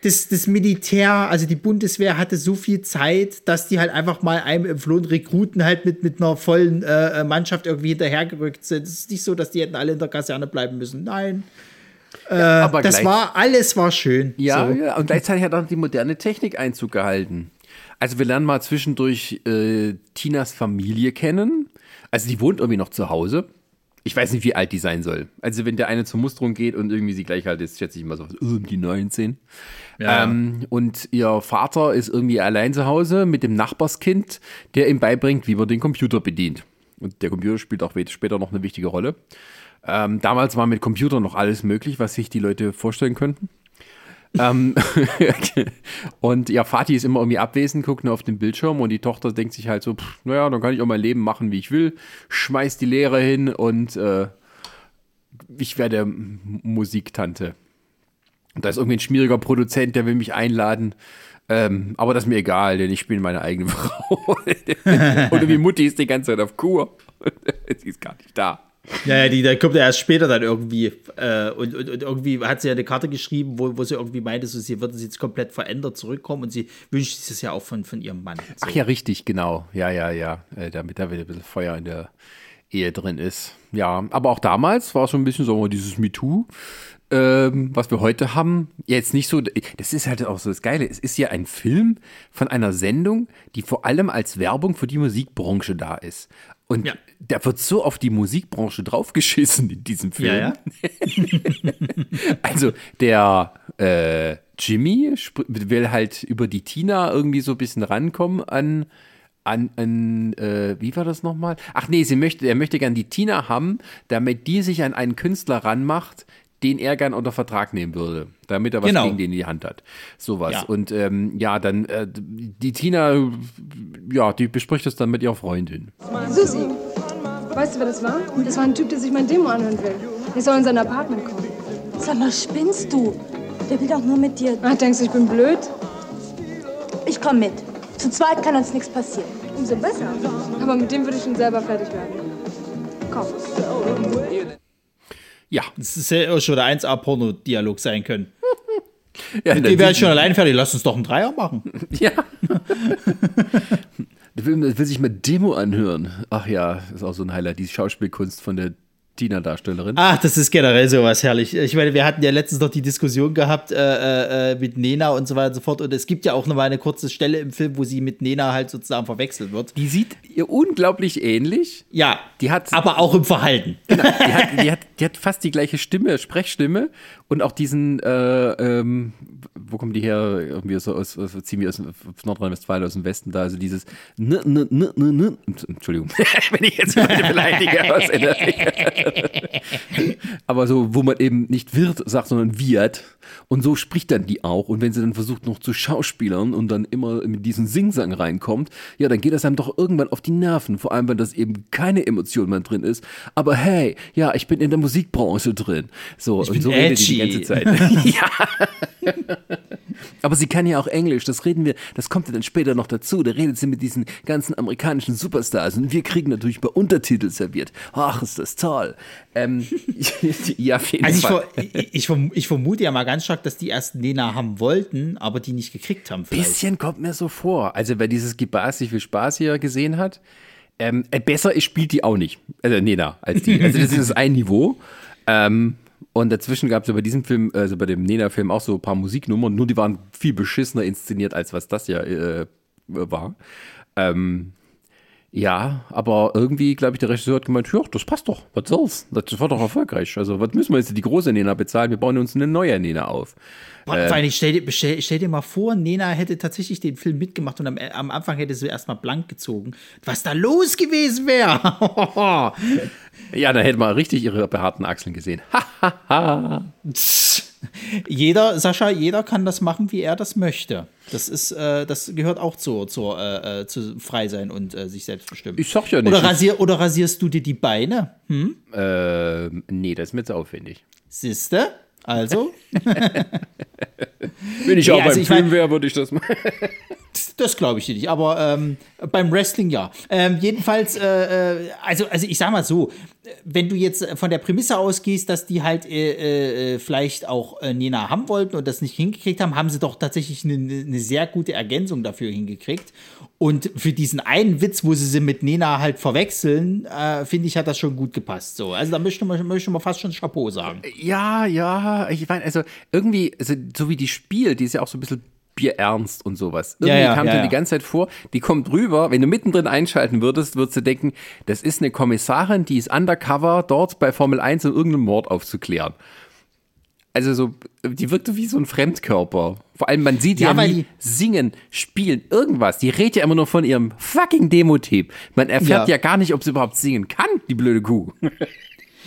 Das, das Militär, also die Bundeswehr hatte so viel Zeit, dass die halt einfach mal einem entflohen Rekruten halt mit, mit einer vollen äh, Mannschaft irgendwie hinterhergerückt sind. Es ist nicht so, dass die hätten alle in der Kaserne bleiben müssen. Nein. aber Das gleich- war, alles war schön. Ja, so. ja, und gleichzeitig hat auch die moderne Technik Einzug gehalten. Also wir lernen mal zwischendurch äh, Tinas Familie kennen. Also die wohnt irgendwie noch zu Hause. Ich weiß nicht, wie alt die sein soll. Also wenn der eine zur Musterung geht und irgendwie sie gleich alt ist, schätze ich mal so um die 19. Ja. Ähm, und ihr Vater ist irgendwie allein zu Hause mit dem Nachbarskind, der ihm beibringt, wie man den Computer bedient. Und der Computer spielt auch später noch eine wichtige Rolle. Ähm, damals war mit Computern noch alles möglich, was sich die Leute vorstellen könnten. Ähm, *laughs* und ja, Vati ist immer irgendwie abwesend, guckt nur auf den Bildschirm und die Tochter denkt sich halt so, pff, naja, dann kann ich auch mein Leben machen, wie ich will, schmeißt die Lehre hin und äh, ich werde Musiktante. Und da ist irgendwie ein schmieriger Produzent, der will mich einladen. Ähm, aber das ist mir egal, denn ich bin meine eigene *laughs* Frau. *laughs* und irgendwie Mutti ist die ganze Zeit auf Kur. Sie ist gar nicht da. Ja, ja, die, da kommt ja erst später dann irgendwie. Äh, und, und, und irgendwie hat sie ja eine Karte geschrieben, wo, wo sie irgendwie meinte, so, sie würde jetzt komplett verändert zurückkommen und sie wünscht sich das ja auch von, von ihrem Mann. So. Ach ja, richtig, genau. Ja, ja, ja. Äh, damit da wieder ein bisschen Feuer in der Ehe drin ist. Ja, aber auch damals war es schon ein bisschen so dieses MeToo. Ähm, was wir heute haben, jetzt nicht so, das ist halt auch so das Geile, es ist ja ein Film von einer Sendung, die vor allem als Werbung für die Musikbranche da ist. Und Ja. da wird so auf die Musikbranche draufgeschissen in diesem Film. Ja, ja. *laughs* Also der äh, Jimmy will halt über die Tina irgendwie so ein bisschen rankommen an, an, an äh, wie war das nochmal? Ach nee, sie möchte, er möchte gern die Tina haben, damit die sich an einen Künstler ranmacht, den er gern unter Vertrag nehmen würde, damit er was Genau. gegen den in die Hand hat. Sowas. Ja. Und ähm, ja, dann äh, die Tina, ja, die bespricht das dann mit ihrer Freundin. Susi, weißt du, wer das war? Das war ein Typ, der sich mein Demo anhören will. Der soll in sein Apartment kommen. Sag mal, spinnst du? Der will doch nur mit dir. Ach, denkst du, ich bin blöd? Ich komm mit. Zu zweit kann uns nichts passieren. Umso besser. Aber mit dem würde ich schon selber fertig werden. Komm. Ja. Das ist ja auch schon der 1A-Porno-Dialog sein können. *laughs* ja Die werden schon allein fertig. Lass uns doch einen Dreier machen. *laughs* Ja. Der will, will sich mal Demo anhören. Ach ja, ist auch so ein Highlight, die Schauspielkunst von der Tina-Darstellerin. Ach, das ist generell sowas herrlich. Ich meine, wir hatten ja letztens noch die Diskussion gehabt äh, äh, mit Nena und so weiter und so fort. Und es gibt ja auch noch mal eine kurze Stelle im Film, wo sie mit Nena halt sozusagen verwechselt wird. Die sieht ihr unglaublich ähnlich. Ja, Die hat, aber auch im Verhalten. genau, die, hat, die, hat, die hat fast die gleiche Stimme, Sprechstimme und auch diesen, äh, ähm, wo kommen die her? Irgendwie so aus, aus ziehen wir aus, Nordrhein-Westfalen, aus dem Westen da, also dieses n, n, n. Entschuldigung, *laughs* wenn ich jetzt Leute beleidige aus NRW. *laughs* Aber so, wo man eben nicht wird sagt, sondern wird. Und so spricht dann die auch. Und wenn sie dann versucht noch zu schauspielern und dann immer mit diesen Singsang reinkommt, ja, dann geht das einem doch irgendwann auf die Nerven. Vor allem, wenn das eben keine Emotion mehr drin ist. Aber hey, ja, ich bin in der Musikbranche drin. So, und bin so redet die die edgy. ganze Zeit. *laughs* *laughs* ja. Aber sie kann ja auch Englisch, das reden wir, das kommt ja dann später noch dazu. Da redet sie mit diesen ganzen amerikanischen Superstars und wir kriegen natürlich bei Untertitel serviert. Ach, ist das toll. Ähm, *laughs* ja, auf jeden Also ich, ver ich, ich, verm- ich vermute ja mal ganz stark, dass die erst Nena haben wollten, aber die nicht gekriegt haben. Vielleicht. Bisschen kommt mir so vor. Also wer dieses Gibasi viel Spaß hier gesehen hat, ähm, äh, besser spielt die auch nicht. Also Nena als die. Also das ist ein Niveau. Ähm, und dazwischen gab es ja bei diesem Film, also bei dem Nena-Film auch so ein paar Musiknummern, nur die waren viel beschissener inszeniert, als was das ja äh, war. Ähm, ja, aber irgendwie, glaube ich, der Regisseur hat gemeint, ja, das passt doch, was soll's? Das war doch erfolgreich. Also, was müssen wir jetzt die große Nena bezahlen? Wir bauen uns eine neue Nena auf. Vor allem, ich stell, dir- stell, stell dir mal vor, Nena hätte tatsächlich den Film mitgemacht und am, am Anfang hätte sie erstmal blank gezogen. Was da los gewesen wäre. *laughs* Ja, da hätte man richtig ihre behaarten Achseln gesehen. Ha! Jeder, Sascha, jeder kann das machen, wie er das möchte. Das ist, äh, das gehört auch zur, zur äh, äh, zu frei sein und äh, sich selbst bestimmen. Ich sag ja nicht. Oder, rasier, oder rasierst du dir die Beine? Ähm, nee, das ist mir zu aufwendig. Siehste? Also, *laughs* Wenn ich Nee, auch also beim Film wäre, würde ich das machen. Das glaube ich dir nicht, aber ähm, beim Wrestling ja. Ähm, jedenfalls, äh, äh, also, also ich sag mal so, wenn du jetzt von der Prämisse ausgehst, dass die halt äh, äh, vielleicht auch äh, Nena haben wollten und das nicht hingekriegt haben, haben sie doch tatsächlich eine, eine sehr gute Ergänzung dafür hingekriegt. Und für diesen einen Witz, wo sie sie mit Nena halt verwechseln, äh, finde ich, hat das schon gut gepasst. So. Also da möchte man, möchte man fast schon Chapeau sagen. Ja, ja, ich meine, also irgendwie, also, so wie die spielt, die ist ja auch so ein bisschen bierernst und sowas. Irgendwie Ja, ja, kam ja, dir die ganze Zeit vor, die kommt rüber, wenn du mittendrin einschalten würdest, würdest du denken, das ist eine Kommissarin, die ist undercover dort bei Formel 1, um irgendeinen Mord aufzuklären. Also so, die wirkte wie so ein Fremdkörper. Vor allem, man sieht ja, Ja, nie singen, spielen, irgendwas. Die redet ja immer nur von ihrem fucking Demo-Tape. Man erfährt ja. Ja. gar nicht, ob sie überhaupt singen kann, die blöde Kuh. *laughs*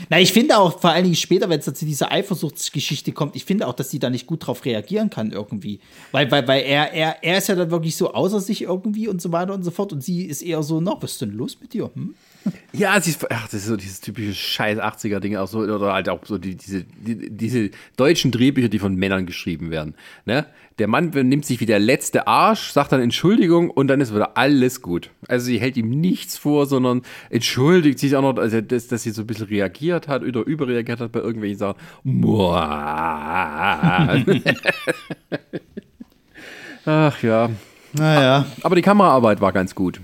Na, ich finde auch, vor allen Dingen später, wenn es zu dieser Eifersuchtsgeschichte kommt, ich finde auch, dass sie da nicht gut drauf reagieren kann irgendwie. Weil, weil, weil er, er, er ist ja dann wirklich so außer sich irgendwie und so weiter und so fort. Und sie ist eher so, na, was ist denn los mit dir? Hm? Ja, sie ist, ach, das ist so dieses typische scheiß 80er-Ding auch so, oder halt auch so die, diese, die, diese deutschen Drehbücher, die von Männern geschrieben werden. Ne? Der Mann nimmt sich wie der letzte Arsch, sagt dann Entschuldigung und dann ist wieder alles gut. Also sie hält ihm nichts vor, sondern entschuldigt sich auch noch, also dass, dass sie so ein bisschen reagiert hat oder überreagiert hat bei irgendwelchen Sachen. *laughs* Ach ja. Naja. Aber die Kameraarbeit war ganz gut.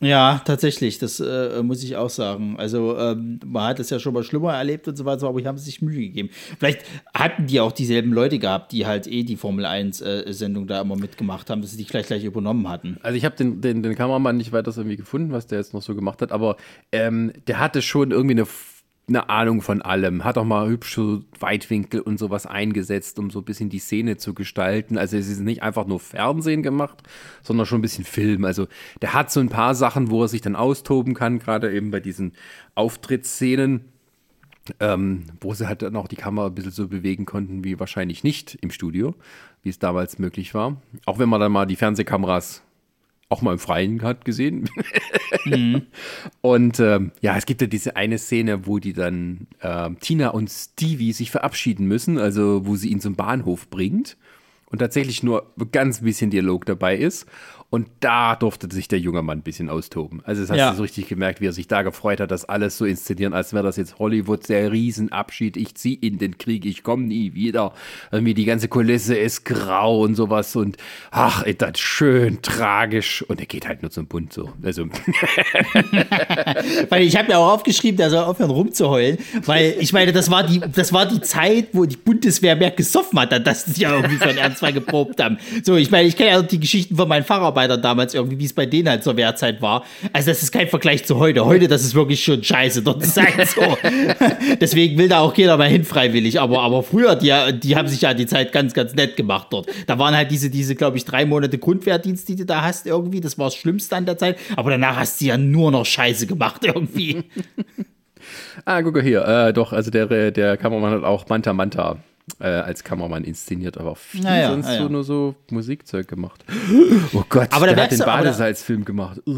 Ja, tatsächlich, das äh, muss ich auch sagen. Also, ähm, man hat es ja schon mal schlimmer erlebt und so weiter, aber haben sie sich Mühe gegeben. Vielleicht hatten die auch dieselben Leute gehabt, die halt eh die Formel 1-Sendung da immer mitgemacht haben, dass sie die vielleicht gleich übernommen hatten. Also ich habe den, den, den Kameramann nicht weiter irgendwie gefunden, was der jetzt noch so gemacht hat, aber ähm, der hatte schon irgendwie eine, eine Ahnung von allem. Hat auch mal hübsche Weitwinkel und sowas eingesetzt, um so ein bisschen die Szene zu gestalten. Also es ist nicht einfach nur Fernsehen gemacht, sondern schon ein bisschen Film. Also der hat so ein paar Sachen, wo er sich dann austoben kann, gerade eben bei diesen Auftrittsszenen. Ähm, wo sie halt dann auch die Kamera ein bisschen so bewegen konnten, wie wahrscheinlich nicht im Studio, wie es damals möglich war. Auch wenn man dann mal die Fernsehkameras auch mal im Freien hat gesehen. *laughs* Und ähm, ja, es gibt ja diese eine Szene, wo die dann ähm, Tina und Stevie sich verabschieden müssen, also wo sie ihn zum Bahnhof bringt. und tatsächlich nur ganz bisschen Dialog dabei ist. Und da durfte sich der junge Mann ein bisschen austoben. Also das hast Ja. du so richtig gemerkt, wie er sich da gefreut hat, das alles so inszenieren, als wäre das jetzt Hollywood, der Riesenabschied. Ich zieh in den Krieg, ich komme nie wieder. Irgendwie die ganze Kulisse ist grau und sowas. Und ach, ist das schön tragisch. Und er geht halt nur zum Bund so. Also *laughs* Weil ich habe ja auch aufgeschrieben, der soll aufhören rumzuheulen, weil ich meine, das war die, das war die Zeit, wo die Bundeswehr mehr gesoffen hat, dass sie ja irgendwie für den Ernstfall geprobt haben. So, ich meine, ich kenne ja die Geschichten von meinen Facharbeitern damals irgendwie, wie es bei denen halt zur Wehrzeit war. Also das ist kein Vergleich zu heute. Heute, das ist wirklich schon scheiße. Dort ist halt so. *laughs* Deswegen will da auch keiner mal hin freiwillig. Aber, aber früher, die, die haben sich ja die Zeit ganz, ganz nett gemacht dort. Da waren halt diese, diese, glaube ich, drei Monate Grundwehrdienst, die du da hast irgendwie. Das war das Schlimmste an der Zeit. Aber danach hast du ja nur noch Scheiße gemacht irgendwie. *laughs* Ah, guck mal hier. Äh, doch, also der, der Kameramann hat auch Manta Manta äh, als Kameramann inszeniert, aber viel Naja, sonst naja. so nur so Musikzeug gemacht. *gasps* Oh Gott, Aber der hat den Badesalzfilm gemacht. *laughs* *laughs*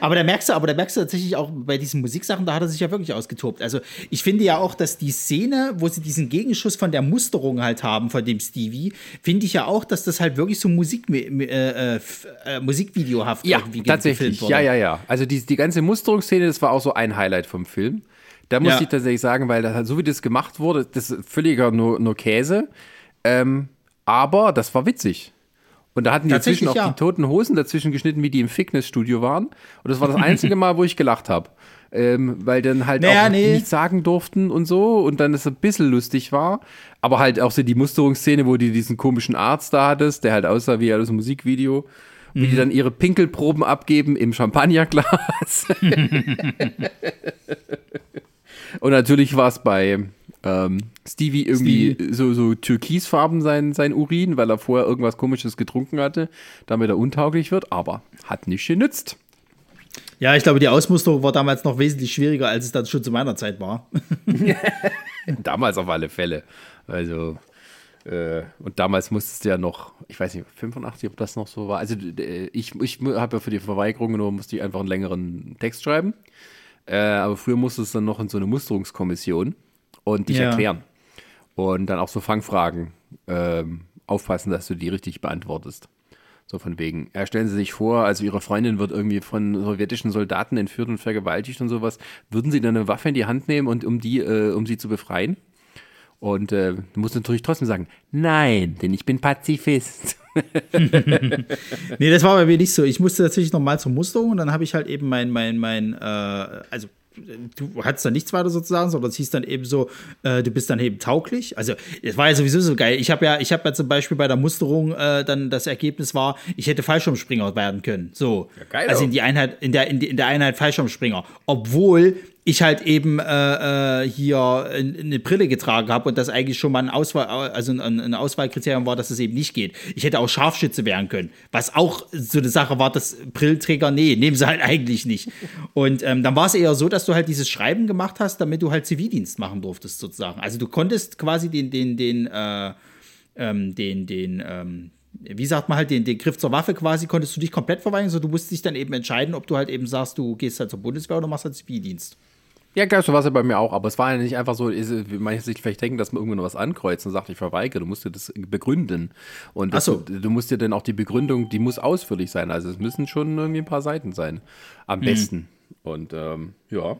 Aber da merkst du, aber da merkst du tatsächlich auch bei diesen Musiksachen, da hat er sich ja wirklich ausgetobt. Also ich finde ja auch, dass die Szene, wo sie diesen Gegenschuss von der Musterung halt haben, von dem Stevie, finde ich ja auch, dass das halt wirklich so Musik, äh, äh, äh, Musikvideohaft Ja, irgendwie ge- tatsächlich. gefilmt wurde. Ja, ja, ja. Also die, die ganze Musterungsszene, das war auch so ein Highlight vom Film. Da muss Ja. ich tatsächlich sagen, weil das halt, so wie das gemacht wurde, das ist völliger nur, nur Käse. Ähm, aber das war witzig. Und da hatten die dazwischen auch ja. die toten Hosen dazwischen geschnitten, wie die im Fitnessstudio waren. Und das war das einzige Mal, wo ich gelacht habe. Ähm, weil dann halt Naja, auch nee. nichts sagen durften und so und dann es ein bisschen lustig war. Aber halt auch so die Musterungsszene, wo die diesen komischen Arzt da hattest, der halt aussah wie aus dem Musikvideo. Wie Mhm. die dann ihre Pinkelproben abgeben im Champagnerglas. *laughs* *laughs* und natürlich war es bei ähm, Stevie irgendwie so, so türkisfarben sein, sein Urin, weil er vorher irgendwas komisches getrunken hatte, damit er untauglich wird, aber hat nicht genützt. Ja, ich glaube, die Ausmusterung war damals noch wesentlich schwieriger, als es dann schon zu meiner Zeit war. *laughs* *laughs* Damals auf alle Fälle. Also, äh, und damals musstest du ja noch, ich weiß nicht, 85, ob das noch so war. Also, ich, ich habe ja für die Verweigerung nur, musste ich einfach einen längeren Text schreiben. Äh, aber früher musstest du dann noch in so eine Musterungskommission und dich Ja. erklären. Und dann auch so Fangfragen ähm, aufpassen, dass du die richtig beantwortest. So von wegen, ja, stellen Sie sich vor, also Ihre Freundin wird irgendwie von sowjetischen Soldaten entführt und vergewaltigt und sowas. Würden Sie dann eine Waffe in die Hand nehmen und um die, äh, um sie zu befreien? Und äh, du musst natürlich trotzdem sagen, nein, denn ich bin Pazifist. *laughs* Nee, das war bei mir nicht so. Ich musste tatsächlich noch mal zur Musterung und dann habe ich halt eben mein, mein, mein, äh, also du hattest dann nichts weiter sozusagen, sondern es hieß dann eben so, äh, du bist dann eben tauglich. Also es war ja sowieso so geil. Ich habe ja, ich habe ja zum Beispiel bei der Musterung äh, dann das Ergebnis war, ich hätte Fallschirmspringer werden können. So, geil also auch. in die Einheit, in der, in, die, in der Einheit Fallschirmspringer, obwohl ich halt eben äh, äh, hier eine Brille getragen habe und das eigentlich schon mal ein Auswahl, also ein, Auswahlkriterium war, dass es eben nicht geht. Ich hätte auch Scharfschütze werden können, was auch so eine Sache war, dass Brillenträger, nee, nehmen sie halt *laughs* eigentlich nicht. Und ähm, dann war es eher so, dass du halt dieses Schreiben gemacht hast, damit du halt Zivildienst machen durftest sozusagen. Also du konntest quasi den, den, den, äh, ähm, den, den, ähm, wie sagt man halt, den, den Griff zur Waffe quasi, konntest du dich komplett verweigern, so du musst dich dann eben entscheiden, ob du halt eben sagst, du gehst halt zur Bundeswehr oder machst halt Zivildienst. Ja, klar, so war es ja bei mir auch, aber es war ja nicht einfach so, ist, wie manche sich vielleicht denken, dass man irgendwo noch was ankreuzt und sagt, ich verweigere, du musst dir das begründen. Und das, so. du, du musst dir dann auch die Begründung, die muss ausführlich sein, also es müssen schon irgendwie ein paar Seiten sein, am besten. Und ähm, ja,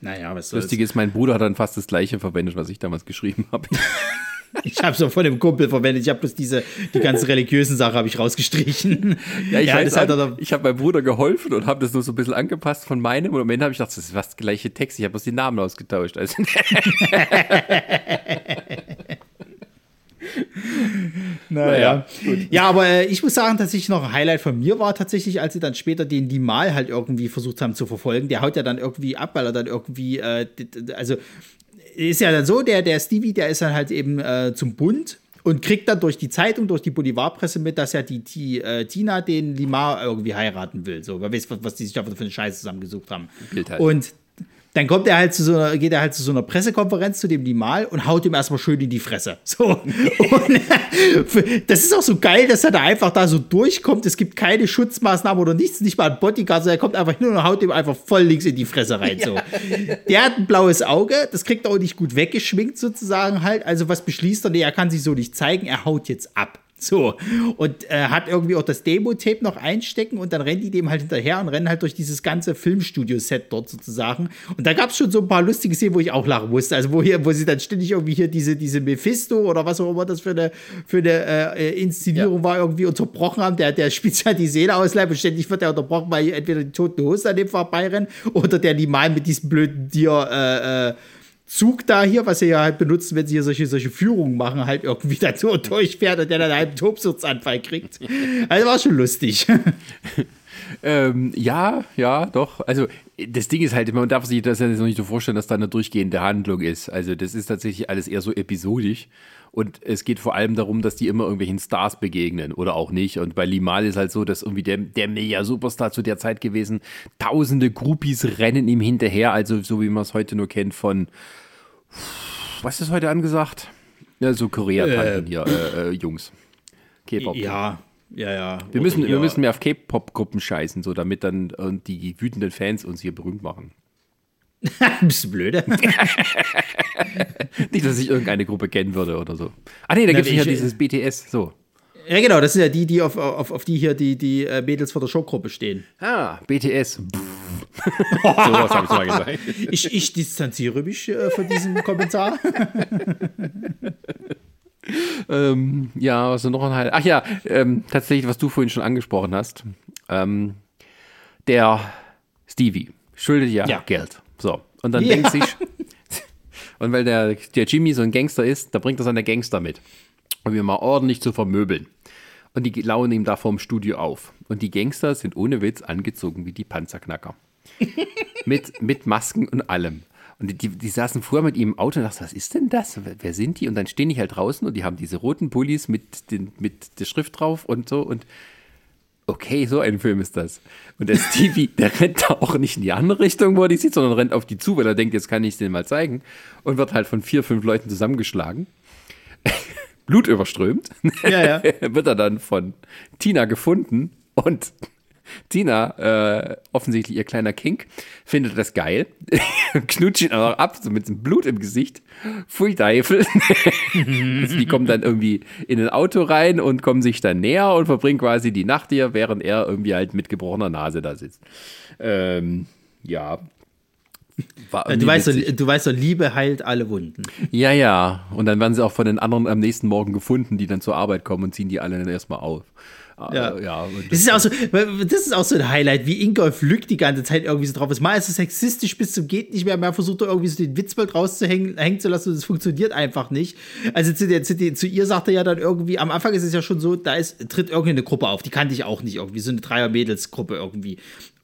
Naja, was soll's. lustig ist, mein Bruder hat dann fast das gleiche verwendet, was ich damals geschrieben *laughs* habe. Ich habe so von dem Kumpel verwendet, ich habe bloß diese, die ganzen religiösen Sachen habe ich rausgestrichen. *laughs* Ja, ich weiß, ist halt an, ich habe meinem Bruder geholfen und habe das nur so ein bisschen angepasst von meinem. Und am Ende habe ich gedacht, das ist fast der gleiche Text. Ich habe bloß die Namen ausgetauscht. Also, *laughs* Naja. Ja, aber äh, ich muss sagen, tatsächlich noch ein Highlight von mir war tatsächlich, als sie dann später den Limal halt irgendwie versucht haben zu verfolgen. Der haut ja dann irgendwie ab, weil er dann irgendwie, äh, also ist ja dann so, der, der Stevie, der ist dann halt eben äh, zum Bund und kriegt dann durch die Zeitung, durch die Boulevardpresse mit, dass ja die, die äh, Tina den Limar irgendwie heiraten will. So, wer weiß, was, was die sich da für eine Scheiße zusammengesucht haben. Halt. Und dann kommt er halt zu so einer, geht er halt zu so einer Pressekonferenz zu dem Limal und haut ihm erstmal schön in die Fresse. *laughs* So. Und, das ist auch so geil, dass er da einfach da so durchkommt. Es gibt keine Schutzmaßnahmen oder nichts, nicht mal ein Bodyguard, sondern er kommt einfach hin und haut ihm einfach voll links in die Fresse rein. So. Der hat ein blaues Auge, das kriegt er auch nicht gut weggeschminkt sozusagen halt. Also was beschließt er? Nee, er kann sich so nicht zeigen, er haut jetzt ab. So, und äh, hat irgendwie auch das Demo-Tape noch einstecken und dann rennen die dem halt hinterher und rennen halt durch dieses ganze Filmstudio-Set dort sozusagen. Und da gab es schon so ein paar lustige Szenen, wo ich auch lachen musste. Also, wo, hier, wo sie dann ständig irgendwie hier diese, diese Mephisto oder was auch immer das für eine, für eine äh, Inszenierung ja. war, irgendwie unterbrochen haben. Der, der spielt halt die Seele ausleihen und ständig wird er unterbrochen, weil entweder die toten Hose an dem vorbeirennen oder der Limal mit diesem blöden Tier. Äh, äh, Zug da hier, was sie ja halt benutzen, wenn sie hier solche, solche Führungen machen, halt irgendwie *laughs* dazu durchfährt und der dann einen Tobsuchtsanfall kriegt. Also war schon lustig. *laughs* ähm, ja, ja, doch. Also das Ding ist halt, man darf sich das ja noch nicht so vorstellen, dass da eine durchgehende Handlung ist. Also das ist tatsächlich alles eher so episodisch. Und es geht vor allem darum, dass die immer irgendwelchen Stars begegnen oder auch nicht. Und bei Limal ist halt so, dass irgendwie der, der Mega-Superstar zu der Zeit gewesen, tausende Groupies rennen ihm hinterher, also so wie man es heute nur kennt von, was ist heute angesagt? Ja, so Korea-Tanten äh, hier, äh, äh, Jungs. K-Pop. Ja, ja, ja. Wir müssen, wir müssen mehr auf K-Pop-Gruppen scheißen, so damit dann äh, die wütenden Fans uns hier berühmt machen. *laughs* Bist du blöde? *laughs* Nicht, dass ich irgendeine Gruppe kennen würde oder so. Ah nee, da gibt es ja dieses BTS, so. Ja, genau, das sind ja die, die auf, auf, auf die hier die, die äh, Mädels vor der Showgruppe stehen. Ah, BTS. *laughs* so was habe ich mal gesagt. Ich, ich distanziere mich äh, von diesem Kommentar. ähm, ja, was ist noch ein Highlight? Ach ja, ähm, tatsächlich, was du vorhin schon angesprochen hast. Ähm, der Stevie schuldet ja, ja. Geld. So. Und dann ja. denkt sich, *laughs* und weil der, der Jimmy so ein Gangster ist, da bringt er seine Gangster mit, um ihn mal ordentlich zu vermöbeln. Und die lauern ihm da vorm Studio auf. Und die Gangster sind ohne Witz angezogen wie die Panzerknacker. *laughs* mit, mit Masken und allem. Und die, die saßen vorher mit ihm im Auto und dachten, was ist denn das? Wer sind die? Und dann stehen die halt draußen und die haben diese roten Pullis mit, den, mit der Schrift drauf und so. Und okay, so ein Film ist das. Und der Stevie, *laughs* der rennt da auch nicht in die andere Richtung, wo er die sieht, sondern rennt auf die zu, weil er denkt, jetzt kann ich es denen mal zeigen. Und wird halt von vier, fünf Leuten zusammengeschlagen. *laughs* Blut überströmt. Ja, ja. *laughs* wird er dann von Tina gefunden und Tina, äh, offensichtlich ihr kleiner Kink, findet das geil. *laughs* Knutscht ihn auch ab, so mit dem Blut im Gesicht. Pfui Teufel. *laughs* die kommen dann irgendwie in ein Auto rein und kommen sich dann näher und verbringen quasi die Nacht hier, während er irgendwie halt mit gebrochener Nase da sitzt. Ähm, ja, du, weißt so, du weißt so, Liebe heilt alle Wunden. Ja, ja. Und dann werden sie auch von den anderen am nächsten Morgen gefunden, die dann zur Arbeit kommen und ziehen die alle dann erstmal auf. Ja. Äh, ja das, ist auch so, das ist auch so ein Highlight, wie Ingolf Lück die ganze Zeit irgendwie so drauf ist. Mal ist es sexistisch bis zum geht nicht mehr, mal versucht er irgendwie so den Witzbold rauszuhängen hängen zu lassen und es funktioniert einfach nicht. Also zu, der, zu, der, zu, ihr sagt er ja dann irgendwie, am Anfang ist es ja schon so, da ist, tritt irgendeine Gruppe auf, die kannte ich auch nicht irgendwie, so eine Dreier-Mädels-Gruppe irgendwie.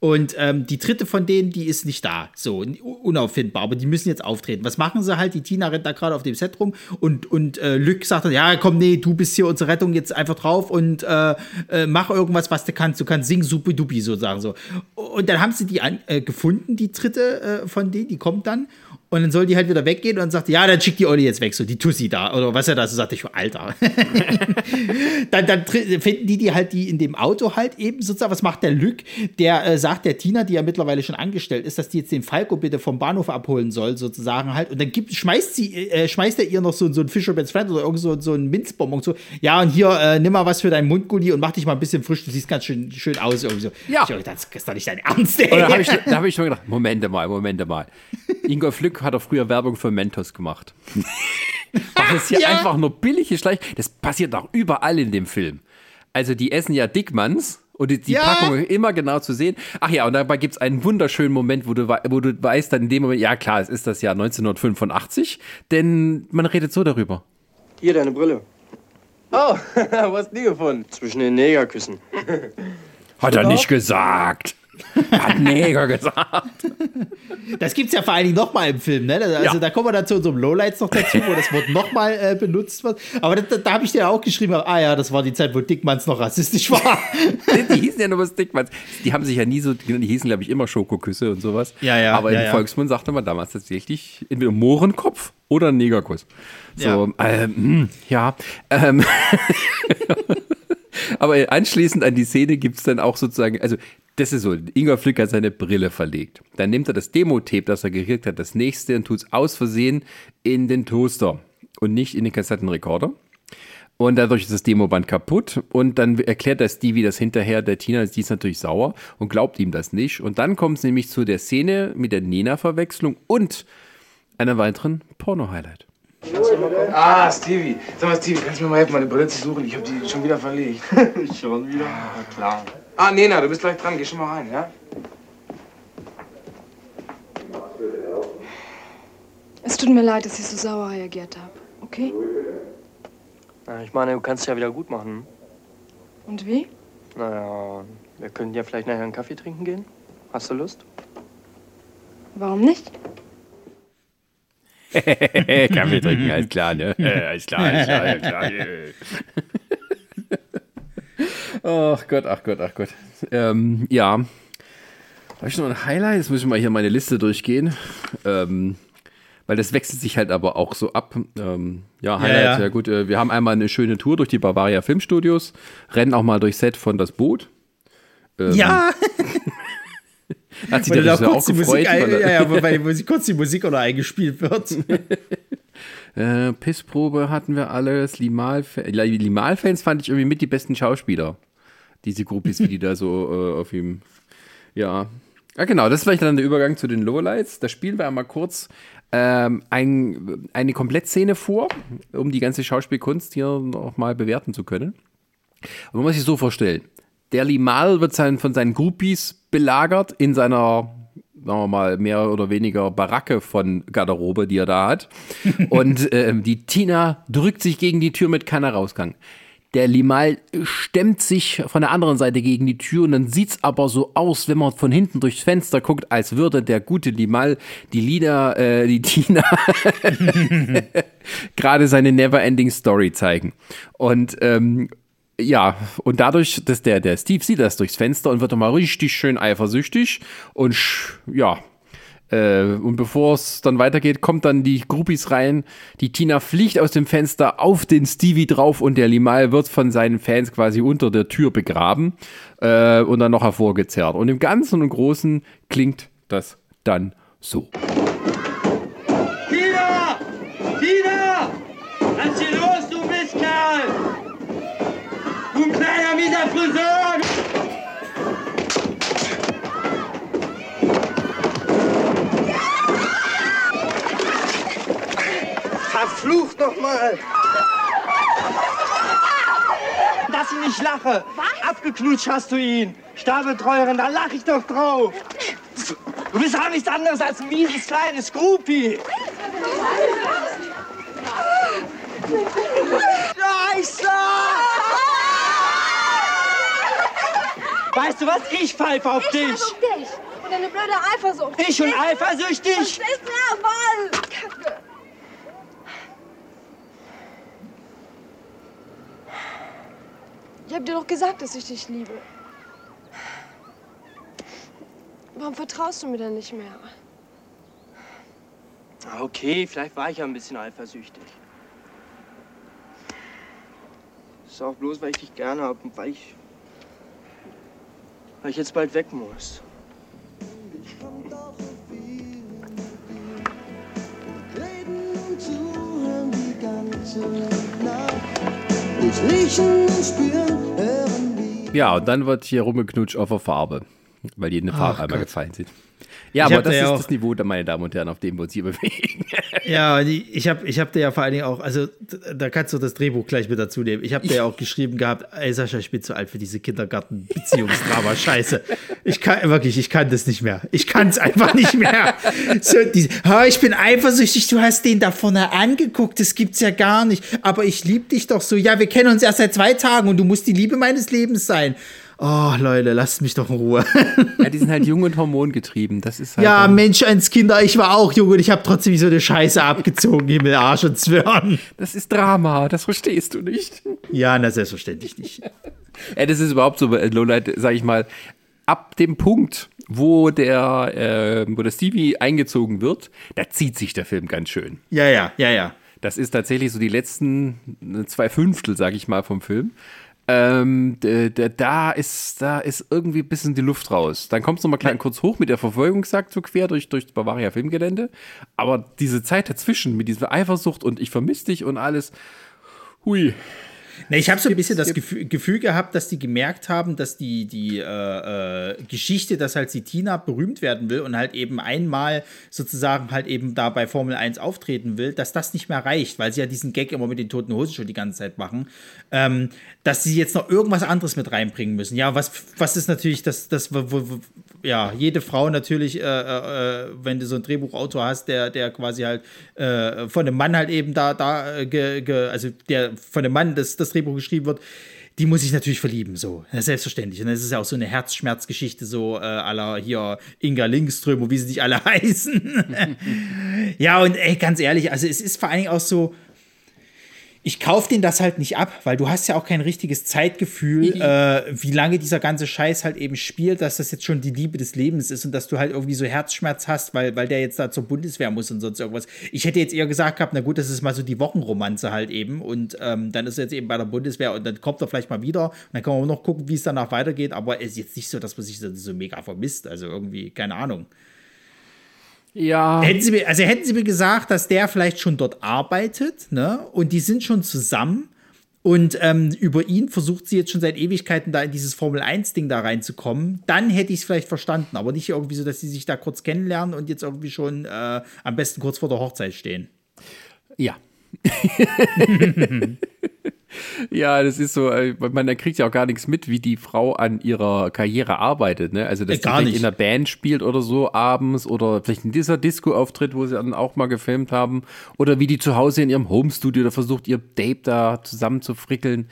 Und ähm, die dritte von denen, die ist nicht da. So, unauffindbar. Aber die müssen jetzt auftreten. Was machen sie halt? Die Tina rennt da gerade auf dem Set rum und, und äh, Lück sagt dann, ja, komm, nee, du bist hier unsere Rettung jetzt einfach drauf und äh, äh, mach irgendwas, was du kannst. Du kannst singen, supi-dupi, sozusagen so. Und dann haben sie die an, äh, gefunden, die dritte äh, von denen, die kommt dann. Und dann soll die halt wieder weggehen und dann sagt, ja, dann schickt die Olli jetzt weg, so die Tussi da. Oder was er da so sagt, ich, Alter. *laughs* dann, dann finden die die halt die in dem Auto halt eben sozusagen. Was macht der Lück? Der äh, sagt der Tina, die ja mittlerweile schon angestellt ist, dass die jetzt den Falco bitte vom Bahnhof abholen soll, sozusagen halt. Und dann gibt, schmeißt sie, äh, schmeißt er ihr noch so, so ein Fisherman's Friend oder irgend so, so ein Minzbonbon so. Ja, und hier, äh, nimm mal was für deinen Mundgulli und mach dich mal ein bisschen frisch. Du siehst ganz schön, schön aus. Irgendwie so. Ja. Ich das ist doch nicht dein Ernst, ey. Und da habe ich, hab ich schon gedacht, Momente mal, Momente mal. *laughs* Ingolf Lück hat doch früher Werbung für Mentos gemacht. *laughs* das ist ja, ja, einfach nur billige Schleich. Das passiert auch überall in dem Film. Also die essen ja Dickmanns und die, die ja. Packung immer genau zu sehen. Ach ja, und dabei gibt es einen wunderschönen Moment, wo du, wo du weißt dann in dem Moment, ja klar, es ist das Jahr 1985, denn man redet so darüber. Hier, deine Brille. Oh, *laughs* wo hast du die gefunden? Zwischen den Negerküssen. Hat er nicht gesagt. Hat Neger gesagt. Das gibt es ja vor allen Dingen nochmal im Film, ne? Also Ja. da kommen wir dann zu unserem Lowlights noch dazu, wo das Wort nochmal äh, benutzt wird. Aber da, da habe ich dir auch geschrieben, ah ja, das war die Zeit, wo Dickmanns noch rassistisch war. *laughs* Die hießen ja nur was Dickmanns. Die haben sich ja nie so, die hießen, glaube ich, immer Schokoküsse und sowas. Ja, ja, Aber ja, im ja. Volksmund sagte man damals tatsächlich entweder Mohrenkopf oder Negerkuss. So, ähm, hm, ja. Ähm, *laughs* *laughs* aber anschließend an die Szene gibt es dann auch sozusagen, also das ist so, Ingwer Flick hat seine Brille verlegt. Dann nimmt er das Demo-Tape, das er gekriegt hat, das nächste und tut es aus Versehen in den Toaster und nicht in den Kassettenrekorder. Und dadurch ist das Demoband kaputt. Und dann erklärt der Stevie das hinterher der Tina. Die ist natürlich sauer und glaubt ihm das nicht. Und dann kommt es nämlich zu der Szene mit der Nena-Verwechslung und einer weiteren Porno-Highlight. Ah, Stevie. Sag mal, Stevie, kannst du mir mal helfen, meine Brille zu suchen? Ich hab die schon wieder verlegt. *laughs* Schon wieder? klar. Ah, Nena, du bist gleich dran. Geh schon mal rein, ja? Es tut mir leid, dass ich so sauer reagiert habe. Okay? Na, ich meine, du kannst es ja wieder gut machen. Und wie? Naja, wir können ja vielleicht nachher einen Kaffee trinken gehen. Hast du Lust? Warum nicht? *laughs* Kaffee trinken, alles klar, ne? *laughs* Alles klar, alles klar, alles klar. *laughs* Ach Gott, ach Gott, ach Gott. Ähm, ja. Habe ich noch ein Highlight? Jetzt muss ich mal hier meine Liste durchgehen. Ähm, weil das wechselt sich halt aber auch so ab. Ähm, ja, Highlight, ja, ja. gut. Äh, wir haben einmal eine schöne Tour durch die Bavaria Filmstudios, rennen auch mal durch Set von das Boot. Ähm, ja, Hat sich weil da auch kurz die gefreut. Musik, ein, weil ja, ja, weil Musik, kurz die Musik noch eingespielt wird. *laughs* Äh, Pissprobe hatten wir alles. Limal-Fans Limal-Fans fand ich irgendwie mit die besten Schauspieler. Diese Groupies, wie die da so *laughs* äh, auf ihm. Ja. Ja, genau, das ist vielleicht dann der Übergang zu den Lowlights. Da spielen wir einmal kurz ähm, ein, eine Komplettszene vor, um die ganze Schauspielkunst hier nochmal bewerten zu können. Und man muss sich so vorstellen: Der Limal wird sein, von seinen Groupies belagert in seiner, sagen wir mal, mehr oder weniger Baracke von Garderobe, die er da hat. *laughs* Und ähm, die Tina drückt sich gegen die Tür mit keiner Rausgang. Der Limal stemmt sich von der anderen Seite gegen die Tür und dann sieht's aber so aus, wenn man von hinten durchs Fenster guckt, als würde der gute Limal die Lieder, äh, die Tina *laughs* *laughs* gerade seine Neverending Story zeigen. Und ähm, ja, und dadurch, dass der, der Steve sieht das durchs Fenster und wird mal richtig schön eifersüchtig und ja, äh, und bevor es dann weitergeht, kommt dann die Groupies rein. Die Tina fliegt aus dem Fenster auf den Stevie drauf und der Limal wird von seinen Fans quasi unter der Tür begraben äh, und dann noch hervorgezerrt. Und im Ganzen und Großen klingt das dann so. Tina! Tina! Lass hier los, du Mistkerl! Du kleiner mieser Friseur! Verflucht noch mal! Dass ich nicht lache! Was? Abgeknutscht hast du ihn! Stabbetreuerin, da lach ich doch drauf! Du bist auch nichts anderes als ein mieses kleines Groupie! Scheiße! Weißt du was? Ich pfeife auf dich! auf dich! Und deine blöde Eifersucht! Ich und eifersüchtig? Das ist nervös! Kacke! Ich hab dir doch gesagt, dass ich dich liebe. Warum vertraust du mir denn nicht mehr? Okay, vielleicht war ich ja ein bisschen eifersüchtig. Ist auch bloß, weil ich dich gerne habe und weil ich. Weil ich jetzt bald weg muss. Ja, und dann wird hier rumgeknutscht auf der Farbe, weil die eine Farbe einmal gefallen sind. Ja, Ich aber das da ist ja auch- das Niveau, meine Damen und Herren, auf dem wir uns hier bewegen. *laughs* Ja, die, ich habe ich hab dir ja vor allen Dingen auch, also da kannst du das Drehbuch gleich mit dazu nehmen. Ich habe dir ja auch geschrieben gehabt, ey Sascha, ich bin zu alt für diese Kindergarten-Beziehungsdrama. *laughs* Scheiße. Ich kann wirklich, ich kann das nicht mehr. Ich kann es einfach nicht mehr. So, diese, "Ha, ich bin eifersüchtig, du hast den da vorne angeguckt, das gibt's ja gar nicht. Aber ich liebe dich doch so. Ja, wir kennen uns erst seit zwei Tagen und du musst die Liebe meines Lebens sein. Oh, Leute, lasst mich doch in Ruhe. *laughs* Ja, die sind halt jung und hormongetrieben. Das ist halt. ja, Mensch, eins Kinder, ich war auch jung und ich habe trotzdem so eine Scheiße abgezogen, Himmel, Arsch und Zwirn. Das ist Drama, das verstehst du nicht. Ja, na, selbstverständlich nicht. Ja, das ist überhaupt so, äh, Lowlight, sag ich mal, ab dem Punkt, wo der, äh, wo der Stevie eingezogen wird, da zieht sich der Film ganz schön. Ja, ja, ja, ja. Das ist tatsächlich so die letzten äh, zwei Fünftel, sag ich mal, vom Film. Ähm, da ist, da ist irgendwie ein bisschen die Luft raus. Dann kommt es nochmal klein kurz hoch mit der Verfolgungsjagd so quer durch, durch das Bavaria Filmgelände. Aber diese Zeit dazwischen mit dieser Eifersucht und ich vermisse dich und alles, hui. Ne, ich habe so ein bisschen das Gefühl, Gefühl gehabt, dass die gemerkt haben, dass die, die äh, äh, Geschichte, dass halt die Tina berühmt werden will und halt eben einmal sozusagen halt eben da bei Formel 1 auftreten will, dass das nicht mehr reicht, weil sie ja diesen Gag immer mit den toten Hosen schon die ganze Zeit machen, ähm, dass sie jetzt noch irgendwas anderes mit reinbringen müssen. Ja, was, was ist natürlich das, das wo, wo, ja, jede Frau natürlich, äh, äh, wenn du so einen Drehbuchautor hast, der, der quasi halt äh, von einem Mann halt eben da, da, äh, ge, ge, also der von einem Mann das, das Drehbuch geschrieben wird, die muss sich natürlich verlieben, so. Selbstverständlich. Und das ist ja auch so eine Herzschmerzgeschichte, so äh, aller hier Inga Lindström und wie sie nicht alle *laughs* heißen. ja, und ey, ganz ehrlich, also es ist vor allen Dingen auch so, ich kaufe den das halt nicht ab, weil du hast ja auch kein richtiges Zeitgefühl, äh, wie lange dieser ganze Scheiß halt eben spielt, dass das jetzt schon die Liebe des Lebens ist und dass du halt irgendwie so Herzschmerz hast, weil, weil der jetzt da zur Bundeswehr muss und sonst irgendwas. Ich hätte jetzt eher gesagt gehabt, na gut, das ist mal so die Wochenromanze halt eben und ähm, dann ist er jetzt eben bei der Bundeswehr und dann kommt er vielleicht mal wieder und dann kann man auch noch gucken, wie es danach weitergeht, aber es ist jetzt nicht so, dass man sich so, so mega vermisst, also irgendwie, keine Ahnung. Ja. Hätten sie mir, also hätten sie mir gesagt, dass der vielleicht schon dort arbeitet, ne? Und die sind schon zusammen. Und ähm, über ihn versucht sie jetzt schon seit Ewigkeiten da in dieses Formel-1-Ding da reinzukommen. Dann hätte ich es vielleicht verstanden, aber nicht irgendwie so, dass sie sich da kurz kennenlernen und jetzt irgendwie schon äh, am besten kurz vor der Hochzeit stehen. Ja. *laughs* ja, das ist so, äh, man da kriegt ja auch gar nichts mit, wie die Frau an ihrer Karriere arbeitet. Ne? Also, dass Äh, sie gar vielleicht nicht. in einer Band spielt oder so abends oder vielleicht in dieser Disco-Auftritt, wo sie dann auch mal gefilmt haben. Oder wie die zu Hause in ihrem Homestudio da versucht, ihr Date da zusammen zu frickeln.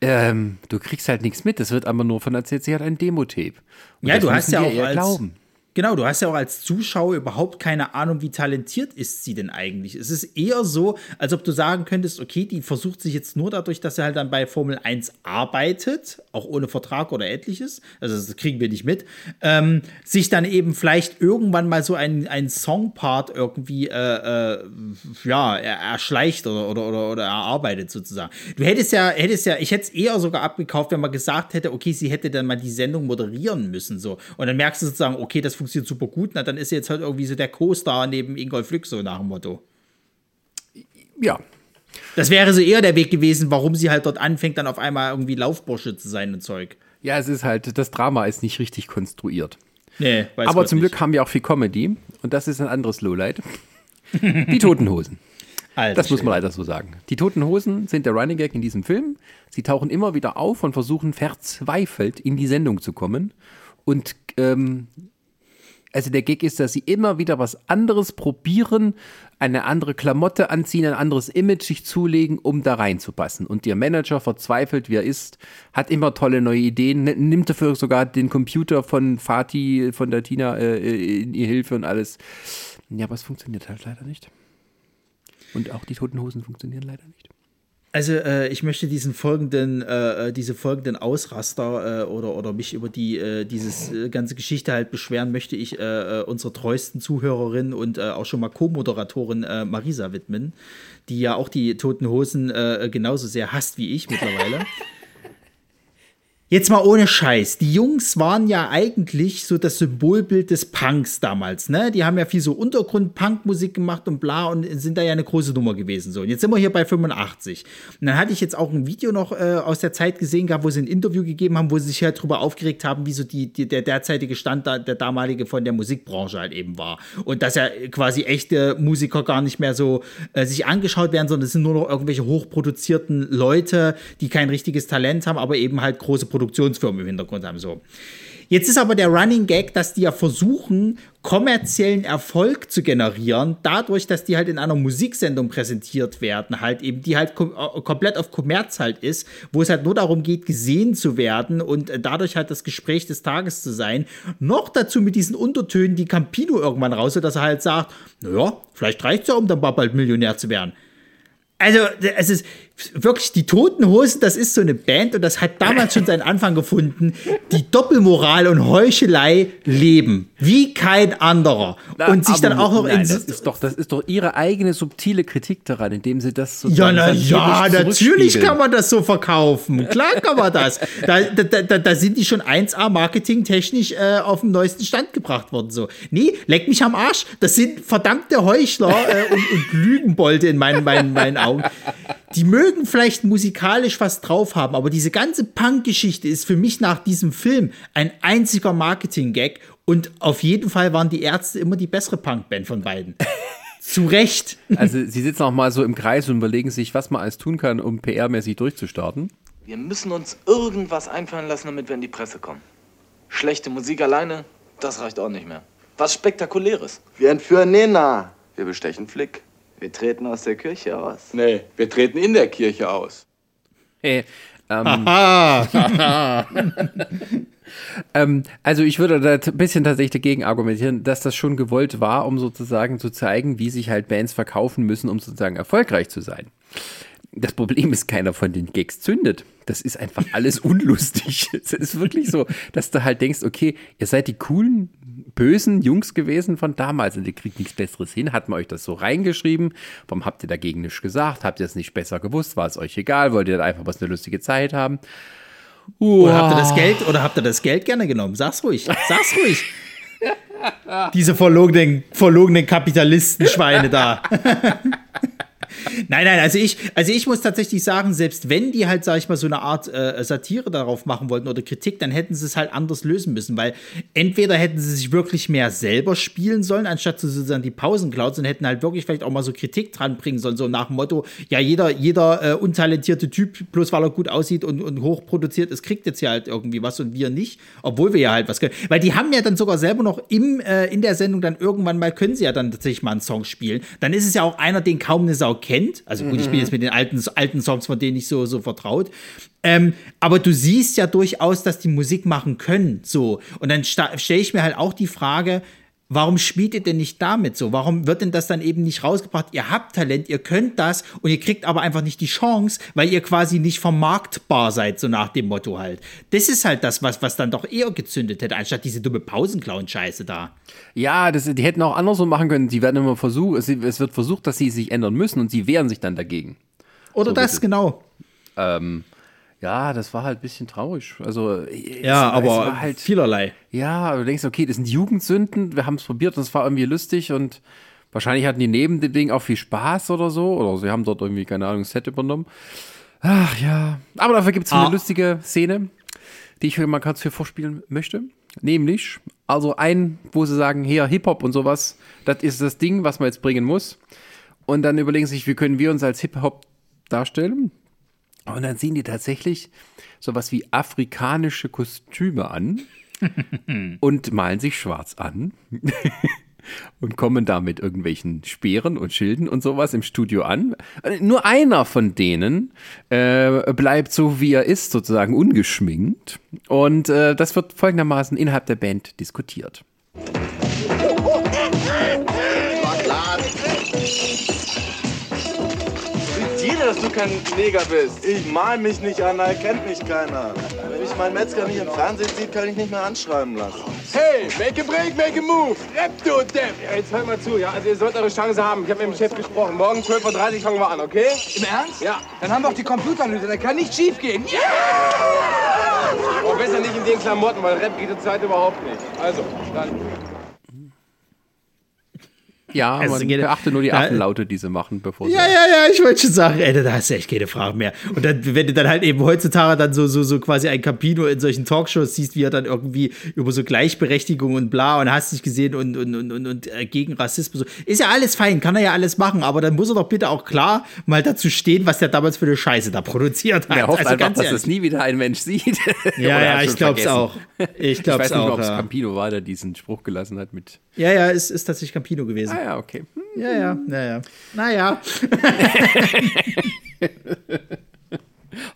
Ähm, du kriegst halt nichts mit. Das wird aber nur von erzählt, sie hat ein Demo-Tape. Ja, du hast ja auch als, glauben. Genau, du hast ja auch als Zuschauer überhaupt keine Ahnung, wie talentiert ist sie denn eigentlich. Es ist eher so, als ob du sagen könntest, okay, die versucht sich jetzt nur dadurch, dass sie halt dann bei Formel 1 arbeitet, auch ohne Vertrag oder etliches, also das kriegen wir nicht mit, ähm, sich dann eben vielleicht irgendwann mal so ein, ein Songpart irgendwie, äh, äh, ja, er, erschleicht oder, oder, oder, oder erarbeitet sozusagen. Du hättest ja, hättest ja, ich hätte es eher sogar abgekauft, wenn man gesagt hätte, okay, sie hätte dann mal die Sendung moderieren müssen, so. Und dann merkst du sozusagen, okay, das funktioniert super gut, na, dann ist sie jetzt halt irgendwie so der Co-Star neben Ingolf Lück, so nach dem Motto. Ja. Das wäre so eher der Weg gewesen, warum sie halt dort anfängt, dann auf einmal irgendwie Laufbursche zu sein und Zeug. Ja, es ist halt, das Drama ist nicht richtig konstruiert. Nee, weiß Aber Gott zum nicht. Glück haben wir auch viel Comedy und das ist ein anderes Lowlight. *laughs* Die Toten Hosen. Alter Das muss man leider so sagen. Die Toten Hosen sind der Running Gag in diesem Film. Sie tauchen immer wieder auf und versuchen verzweifelt in die Sendung zu kommen. Und ähm, also der Gag ist, dass sie immer wieder was anderes probieren, eine andere Klamotte anziehen, ein anderes Image sich zulegen, um da reinzupassen. Und ihr Manager, verzweifelt wie er ist, hat immer tolle neue Ideen, nimmt dafür sogar den Computer von Fatih, von der Tina äh, in ihr Hilfe und alles. Ja, aber es funktioniert halt leider nicht. Und auch die Toten Hosen funktionieren leider nicht. Also äh, ich möchte diesen folgenden, äh, äh, diese folgenden Ausraster äh, oder, oder mich über die äh, dieses äh, ganze Geschichte halt beschweren, möchte ich äh, äh, unserer treuesten Zuhörerin und äh, auch schon mal Co-Moderatorin äh, Marisa widmen, die ja auch die Toten Hosen äh, genauso sehr hasst wie ich mittlerweile. *laughs* Jetzt mal ohne Scheiß. Die Jungs waren ja eigentlich so das Symbolbild des Punks damals, ne? Die haben ja viel so Untergrund-Punk-Musik gemacht und bla und sind da ja eine große Nummer gewesen. So, und jetzt sind wir hier bei 85. Und dann hatte ich jetzt auch ein Video noch äh, aus der Zeit gesehen gehabt, wo sie ein Interview gegeben haben, wo sie sich halt drüber aufgeregt haben, wie so die, die, der derzeitige Stand da, der damalige von der Musikbranche halt eben war. Und dass ja quasi echte Musiker gar nicht mehr so äh, sich angeschaut werden, sondern es sind nur noch irgendwelche hochproduzierten Leute, die kein richtiges Talent haben, aber eben halt große Produktionsfirmen im Hintergrund haben. So. Jetzt ist aber der Running Gag, dass die ja versuchen, kommerziellen Erfolg zu generieren, dadurch, dass die halt in einer Musiksendung präsentiert werden, halt eben, die halt kom äh, komplett auf Kommerz halt ist, wo es halt nur darum geht, gesehen zu werden und äh, dadurch halt das Gespräch des Tages zu sein. Noch dazu mit diesen Untertönen, die Campino irgendwann raus, dass er halt sagt, naja, vielleicht reicht's ja, um dann bald Millionär zu werden. Also, es ist wirklich die Toten Hosen, das ist so eine Band und das hat damals schon seinen Anfang gefunden. Die Doppelmoral und Heuchelei leben wie kein anderer Na, und sich dann auch noch nein, in das ist doch das ist doch ihre eigene subtile Kritik daran, indem sie das so ja, na, ja, natürlich kann man das so verkaufen. Klar kann man das. Da, da, da, da sind die schon 1A marketingtechnisch äh, auf den neuesten Stand gebracht worden. So. Nee, leck mich am Arsch. Das sind verdammte Heuchler äh, und, und Lügenbolte in meinen, meinen, meinen Augen. Die mögen vielleicht musikalisch was drauf haben, aber diese ganze Punk-Geschichte ist für mich nach diesem Film ein einziger Marketing-Gag und auf jeden Fall waren die Ärzte immer die bessere Punkband von beiden. *laughs* Zu Recht. Also sie sitzen auch mal so im Kreis und überlegen sich, was man alles tun kann, um PR-mäßig durchzustarten. Wir müssen uns irgendwas einfallen lassen, damit wir in die Presse kommen. Schlechte Musik alleine, das reicht auch nicht mehr. Was Spektakuläres. Wir entführen Nena. Wir bestechen Flick. Wir treten aus der Kirche aus. Nee, wir treten in der Kirche aus. Hey, ähm, *laughs* ähm, also ich würde da ein bisschen tatsächlich dagegen argumentieren, dass das schon gewollt war, um sozusagen zu zeigen, wie sich halt Bands verkaufen müssen, um sozusagen erfolgreich zu sein. Das Problem ist, keiner von den Gags zündet. Das ist einfach alles unlustig. *laughs* Es ist wirklich so, dass du halt denkst, okay, ihr seid die coolen, bösen Jungs gewesen von damals und ihr kriegt nichts Besseres hin. Hat man euch das so reingeschrieben? Warum habt ihr dagegen nichts gesagt? Habt ihr es nicht besser gewusst? War es euch egal? Wollt ihr einfach was eine lustige Zeit haben? Oder habt ihr das Geld, oder habt ihr das Geld gerne genommen? Sag's ruhig. Sag's ruhig. Diese verlogenen, verlogenen Kapitalistenschweine da. *laughs* Nein, nein, also ich, also ich muss tatsächlich sagen, selbst wenn die halt, sag ich mal, so eine Art äh, Satire darauf machen wollten oder Kritik, dann hätten sie es halt anders lösen müssen, weil entweder hätten sie sich wirklich mehr selber spielen sollen, anstatt zu sozusagen die Pausen klauen und hätten halt wirklich vielleicht auch mal so Kritik dran bringen sollen, so nach dem Motto, ja, jeder, jeder äh, untalentierte Typ, bloß weil er gut aussieht und, und hochproduziert ist, kriegt jetzt ja halt irgendwie was und wir nicht, obwohl wir ja halt was können. Weil die haben ja dann sogar selber noch im, äh, in der Sendung dann irgendwann mal, können sie ja dann tatsächlich mal einen Song spielen. Dann ist es ja auch einer, den kaum eine Sau kennt. Also gut, ich bin jetzt mit den alten, alten Songs von denen nicht so, so vertraut. Ähm, aber du siehst ja durchaus, dass die Musik machen können. So. Und dann stelle ich mir halt auch die Frage, Warum spielt ihr denn nicht damit so? Warum wird denn das dann eben nicht rausgebracht? Ihr habt Talent, ihr könnt das und ihr kriegt aber einfach nicht die Chance, weil ihr quasi nicht vermarktbar seid, so nach dem Motto halt. Das ist halt das, was, was dann doch eher gezündet hätte, anstatt diese dumme Pausenclown-Scheiße da. Ja, das, die hätten auch anders so machen können. Sie werden immer versucht, es, es, wird versucht, dass sie sich ändern müssen und sie wehren sich dann dagegen. Oder so das, genau. Ähm, ja, das war halt ein bisschen traurig. Also, ja, es, aber es halt vielerlei. Ja, du denkst, okay, das sind Jugendsünden, wir haben es probiert und es war irgendwie lustig und wahrscheinlich hatten die neben dem Ding auch viel Spaß oder so. Oder sie haben dort irgendwie, keine Ahnung, Set übernommen. Ach ja. Aber dafür gibt es ah. eine lustige Szene, die ich mal kurz hier vorspielen möchte. Nämlich, also ein, wo sie sagen, hier, Hip-Hop und sowas, das ist das Ding, was man jetzt bringen muss. Und dann überlegen sie sich, wie können wir uns als Hip-Hop darstellen? Und dann ziehen die tatsächlich sowas wie afrikanische Kostüme an *laughs* und malen sich schwarz an *laughs* und kommen da mit irgendwelchen Speeren und Schilden und sowas im Studio an. Nur einer von denen äh, bleibt so, wie er ist, sozusagen ungeschminkt. Und äh, das wird folgendermaßen innerhalb der Band diskutiert. Kein Neger bist. Ich mal mich nicht an, da erkennt mich keiner. Wenn mich mein Metzger nicht im Fernsehen sieht, kann ich nicht mehr anschreiben lassen. Hey, make a break, make a move. Rap, du Depp. Ja, jetzt hört mal zu, ja? Also ihr sollt eure Chance haben. Ich habe mit dem Chef gesprochen. Morgen 12.30 Uhr fangen wir an, okay? Im Ernst? Ja. Dann haben wir auch die Computeranalyse. Da kann nicht schief gehen. Ja! Aber besser nicht in den Klamotten, weil Rap geht zur Zeit überhaupt nicht. Also, dann... Ja, Also man beachte nur die Affenlaute, die sie machen, bevor sie. Ja, ja, ja, ich wollte schon sagen, ey, da hast du echt keine Frage mehr. Und dann, wenn du dann halt eben heutzutage dann so, so, so quasi ein Campino in solchen Talkshows siehst, wie er dann irgendwie über so Gleichberechtigung und bla und hast dich gesehen und, und, und, und, und äh, gegen Rassismus. Ist ja alles fein, kann er ja alles machen, aber dann muss er doch bitte auch klar mal dazu stehen, was der damals für eine Scheiße da produziert hat. Er hofft Also einfach, ganz dass es nie wieder ein Mensch sieht. Ja, *laughs* ja, ich glaub's auch. Ich glaub's weiß nicht auch, ob es ja. Campino war, der diesen Spruch gelassen hat mit. Ja, ja, ist, ist tatsächlich Campino gewesen. Ah ja, okay. Ja, ja, naja. Naja. *laughs*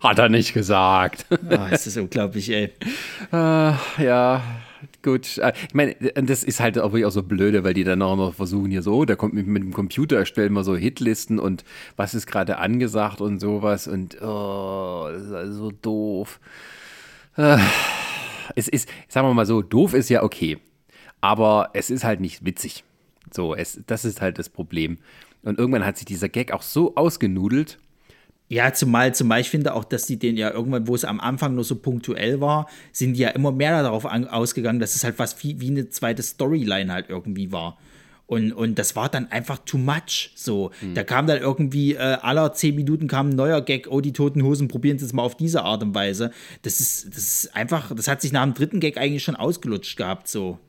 Hat er nicht gesagt. Ah, ist das unglaublich, ey. Äh, ja, gut. Äh, Ich meine, das ist halt auch wirklich auch so blöde, weil die dann auch noch versuchen hier so, da kommt mit, mit dem Computer erstellen wir so Hitlisten und was ist gerade angesagt und sowas und oh, das ist also so doof. Äh, es ist, sagen wir mal so, doof ist ja okay, aber es ist halt nicht witzig. So, es, das ist halt das Problem. Und irgendwann hat sich dieser Gag auch so ausgenudelt, Ja, zumal, zumal ich finde auch, dass die den ja irgendwann, wo es am Anfang nur so punktuell war, sind die ja immer mehr darauf an, ausgegangen, dass es halt was wie, wie eine zweite Storyline halt irgendwie war. Und, und das war dann einfach too much. So, da kam dann irgendwie äh, aller zehn Minuten kam ein neuer Gag, oh, die toten Hosen probieren es jetzt mal auf diese Art und Weise. Das ist, das ist einfach, das hat sich nach dem dritten Gag eigentlich schon ausgelutscht gehabt, so.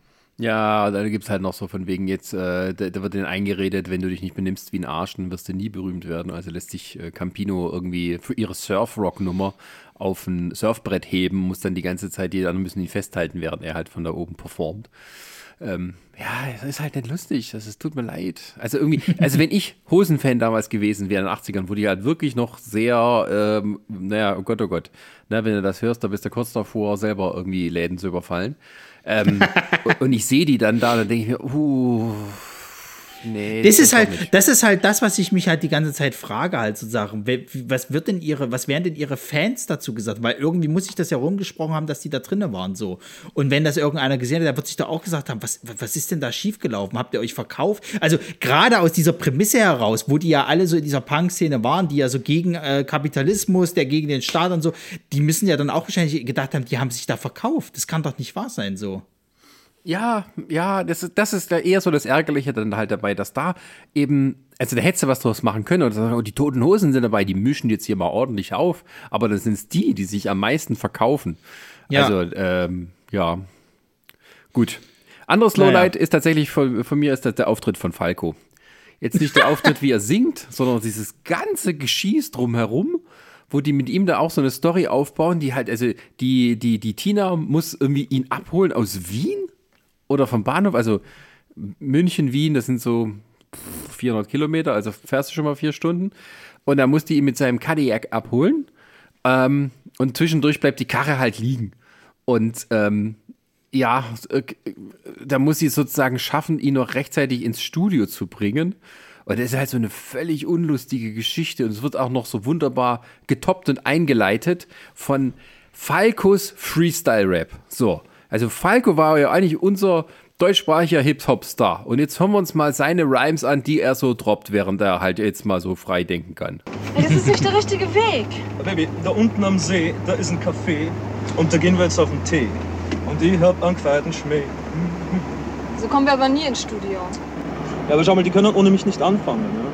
Ja, da gibt es halt noch so von wegen jetzt, äh, da, da wird denen eingeredet, wenn du dich nicht benimmst wie ein Arsch, dann wirst du nie berühmt werden. Also lässt sich äh, Campino irgendwie für ihre Surf-Rock-Nummer auf ein Surfbrett heben, muss dann die ganze Zeit, die anderen müssen ihn festhalten, während er halt von da oben performt. Ähm, ja, das ist halt nicht lustig, das ist, tut mir leid. Also irgendwie, *laughs* also wenn ich Hosenfan damals gewesen wäre in den 80ern, wo die halt wirklich noch sehr, ähm, naja, oh Gott, oh Gott, na, wenn du das hörst, da bist du kurz davor, selber irgendwie Läden zu überfallen. Ähm, *laughs* und- ich sehe die dann da, dann denke ich mir, uh, nee. Das ist doch halt, nicht. das ist halt das, was ich mich halt die ganze Zeit frage, halt sozusagen. Was wird denn ihre, was werden denn ihre Fans dazu gesagt? Weil irgendwie muss ich das ja rumgesprochen haben, dass die da drinnen waren, so. Und wenn das irgendeiner gesehen hat, dann wird sich da auch gesagt haben, was, was ist denn da schiefgelaufen? Habt ihr euch verkauft? Also, gerade aus dieser Prämisse heraus, wo die ja alle so in dieser Punk-Szene waren, die ja so gegen äh, Kapitalismus, der gegen den Staat und so, die müssen ja dann auch wahrscheinlich gedacht haben, die haben sich da verkauft. Das kann doch nicht wahr sein, so. Ja, ja, das ist, das ist da eher so das Ärgerliche dann halt dabei, dass da eben, also da hättest du was draus machen können oder sagen, oh, die toten Hosen sind dabei, die mischen jetzt hier mal ordentlich auf, aber das sind es die, die sich am meisten verkaufen. Ja. Also, ähm, ja, gut. Anderes Naja. Lowlight ist tatsächlich von, von mir ist das der Auftritt von Falco. Jetzt nicht der *laughs* Auftritt, wie er singt, sondern dieses ganze Geschieß drumherum, wo die mit ihm da auch so eine Story aufbauen, die halt, also die, die, die Tina muss irgendwie ihn abholen aus Wien oder vom Bahnhof, also München, Wien, das sind so 400 Kilometer, also fährst du schon mal vier Stunden. Und dann muss die ihn mit seinem Cadillac abholen. Ähm, und zwischendurch bleibt die Karre halt liegen. Und ähm, ja, äh, da muss sie sozusagen schaffen, ihn noch rechtzeitig ins Studio zu bringen. Und das ist halt so eine völlig unlustige Geschichte. Und es wird auch noch so wunderbar getoppt und eingeleitet von Falcos Freestyle-Rap. So, also Falco war ja eigentlich unser deutschsprachiger Hip-Hop-Star. Und jetzt hören wir uns mal seine Rhymes an, die er so droppt, während er halt jetzt mal so frei denken kann. Ey, das ist nicht der richtige Weg. Baby, da unten am See, da ist ein Café und da gehen wir jetzt auf den Tee. Und ich hab einen gescheiten Schmäh. So kommen wir aber nie ins Studio. Ja, aber schau mal, die können ohne mich nicht anfangen. Ne?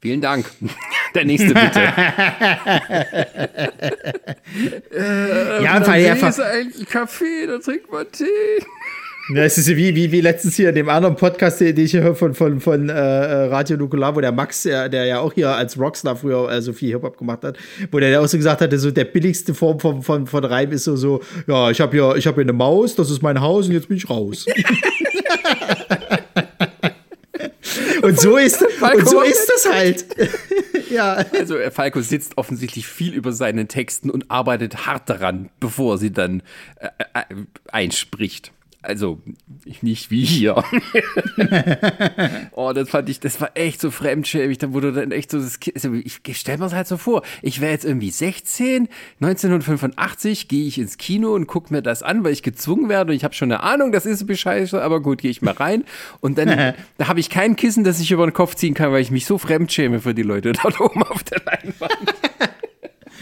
Vielen Dank. *laughs* Der nächste bitte. äh, Ja, Fall, ja, ist eigentlich Kaffee, da trinkt man Tee. *laughs* Ja, es ist wie, wie, wie letztens hier in dem anderen Podcast, den ich hier höre von, von, von äh, Radio Nukular, wo der Max, der, der ja auch hier als Rockstar früher äh, so viel Hip-Hop gemacht hat, wo der auch so gesagt hatte, so der billigste Form von, von, von Reim ist so, so ja, ich habe hier, ich hab hier eine Maus, das ist mein Haus und jetzt bin ich raus. *laughs* und so ist, *laughs* und so ist das halt. *laughs* ja. Also äh, Falco sitzt offensichtlich viel über seinen Texten und arbeitet hart daran, bevor er sie dann äh, äh, einspricht. Also nicht wie hier. oh, das fand ich, das war echt so fremdschämig. Da wurde dann echt so, das, Ki- also ich stell mir das halt so vor. Ich wäre jetzt irgendwie 16, 1985 gehe ich ins Kino und gucke mir das an, weil ich gezwungen werde und ich habe schon eine Ahnung, das ist bescheiße, aber gut, gehe ich mal rein und dann *laughs* da habe ich kein Kissen, das ich über den Kopf ziehen kann, weil ich mich so fremdschäme für die Leute dort oben auf der Leinwand. *laughs*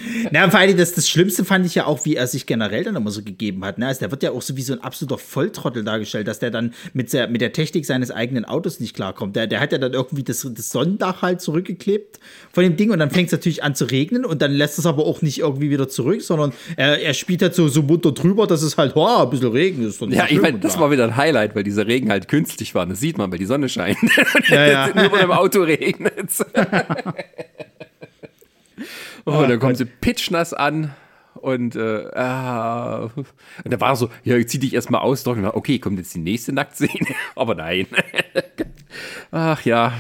*laughs* Na, vor allem das, das Schlimmste fand ich ja auch, wie er sich generell dann immer so gegeben hat. Ne? Also der wird ja auch so wie so ein absoluter Volltrottel dargestellt, dass der dann mit der, mit der Technik seines eigenen Autos nicht klarkommt. Der, der hat ja dann irgendwie das, das Sonnendach halt zurückgeklebt von dem Ding und dann fängt es natürlich an zu regnen und dann lässt es aber auch nicht irgendwie wieder zurück, sondern er, er spielt halt so, so munter drüber, dass es halt, oh, ein bisschen Regen ist. Ja, ich meine, das war wieder ein Highlight, weil dieser Regen halt künstlich war. Das sieht man, weil die Sonne scheint. Ja, ja. Nur bei dem Auto regnet *laughs* Oh, dann kommen sie pitchnass an. Und, äh, ah, und da war so, ja, zieh dich erstmal aus. Doch. Okay, kommt jetzt die nächste Nacktszene. *laughs* Aber nein. *laughs* Ach ja.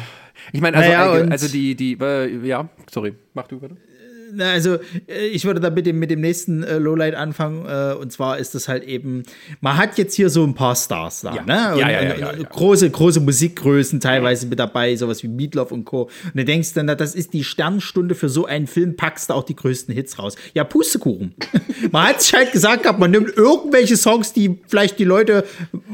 Ich meine, also, Naja, also, also die, die, äh, ja, sorry, mach du weiter. Na, also äh, ich würde da mit dem, mit dem nächsten äh, Lowlight anfangen. Äh, und zwar ist das halt eben, man hat jetzt hier so ein paar Stars da, Ja. ne? Und, ja, ja, ja, ja. Große, große Musikgrößen teilweise mit dabei, sowas wie Meatloaf und Co. Und du denkst dann, na, das ist die Sternstunde für so einen Film, packst du auch die größten Hits raus. Ja, Pustekuchen. *laughs* man hat sich halt gesagt gehabt, man nimmt irgendwelche Songs, die vielleicht die Leute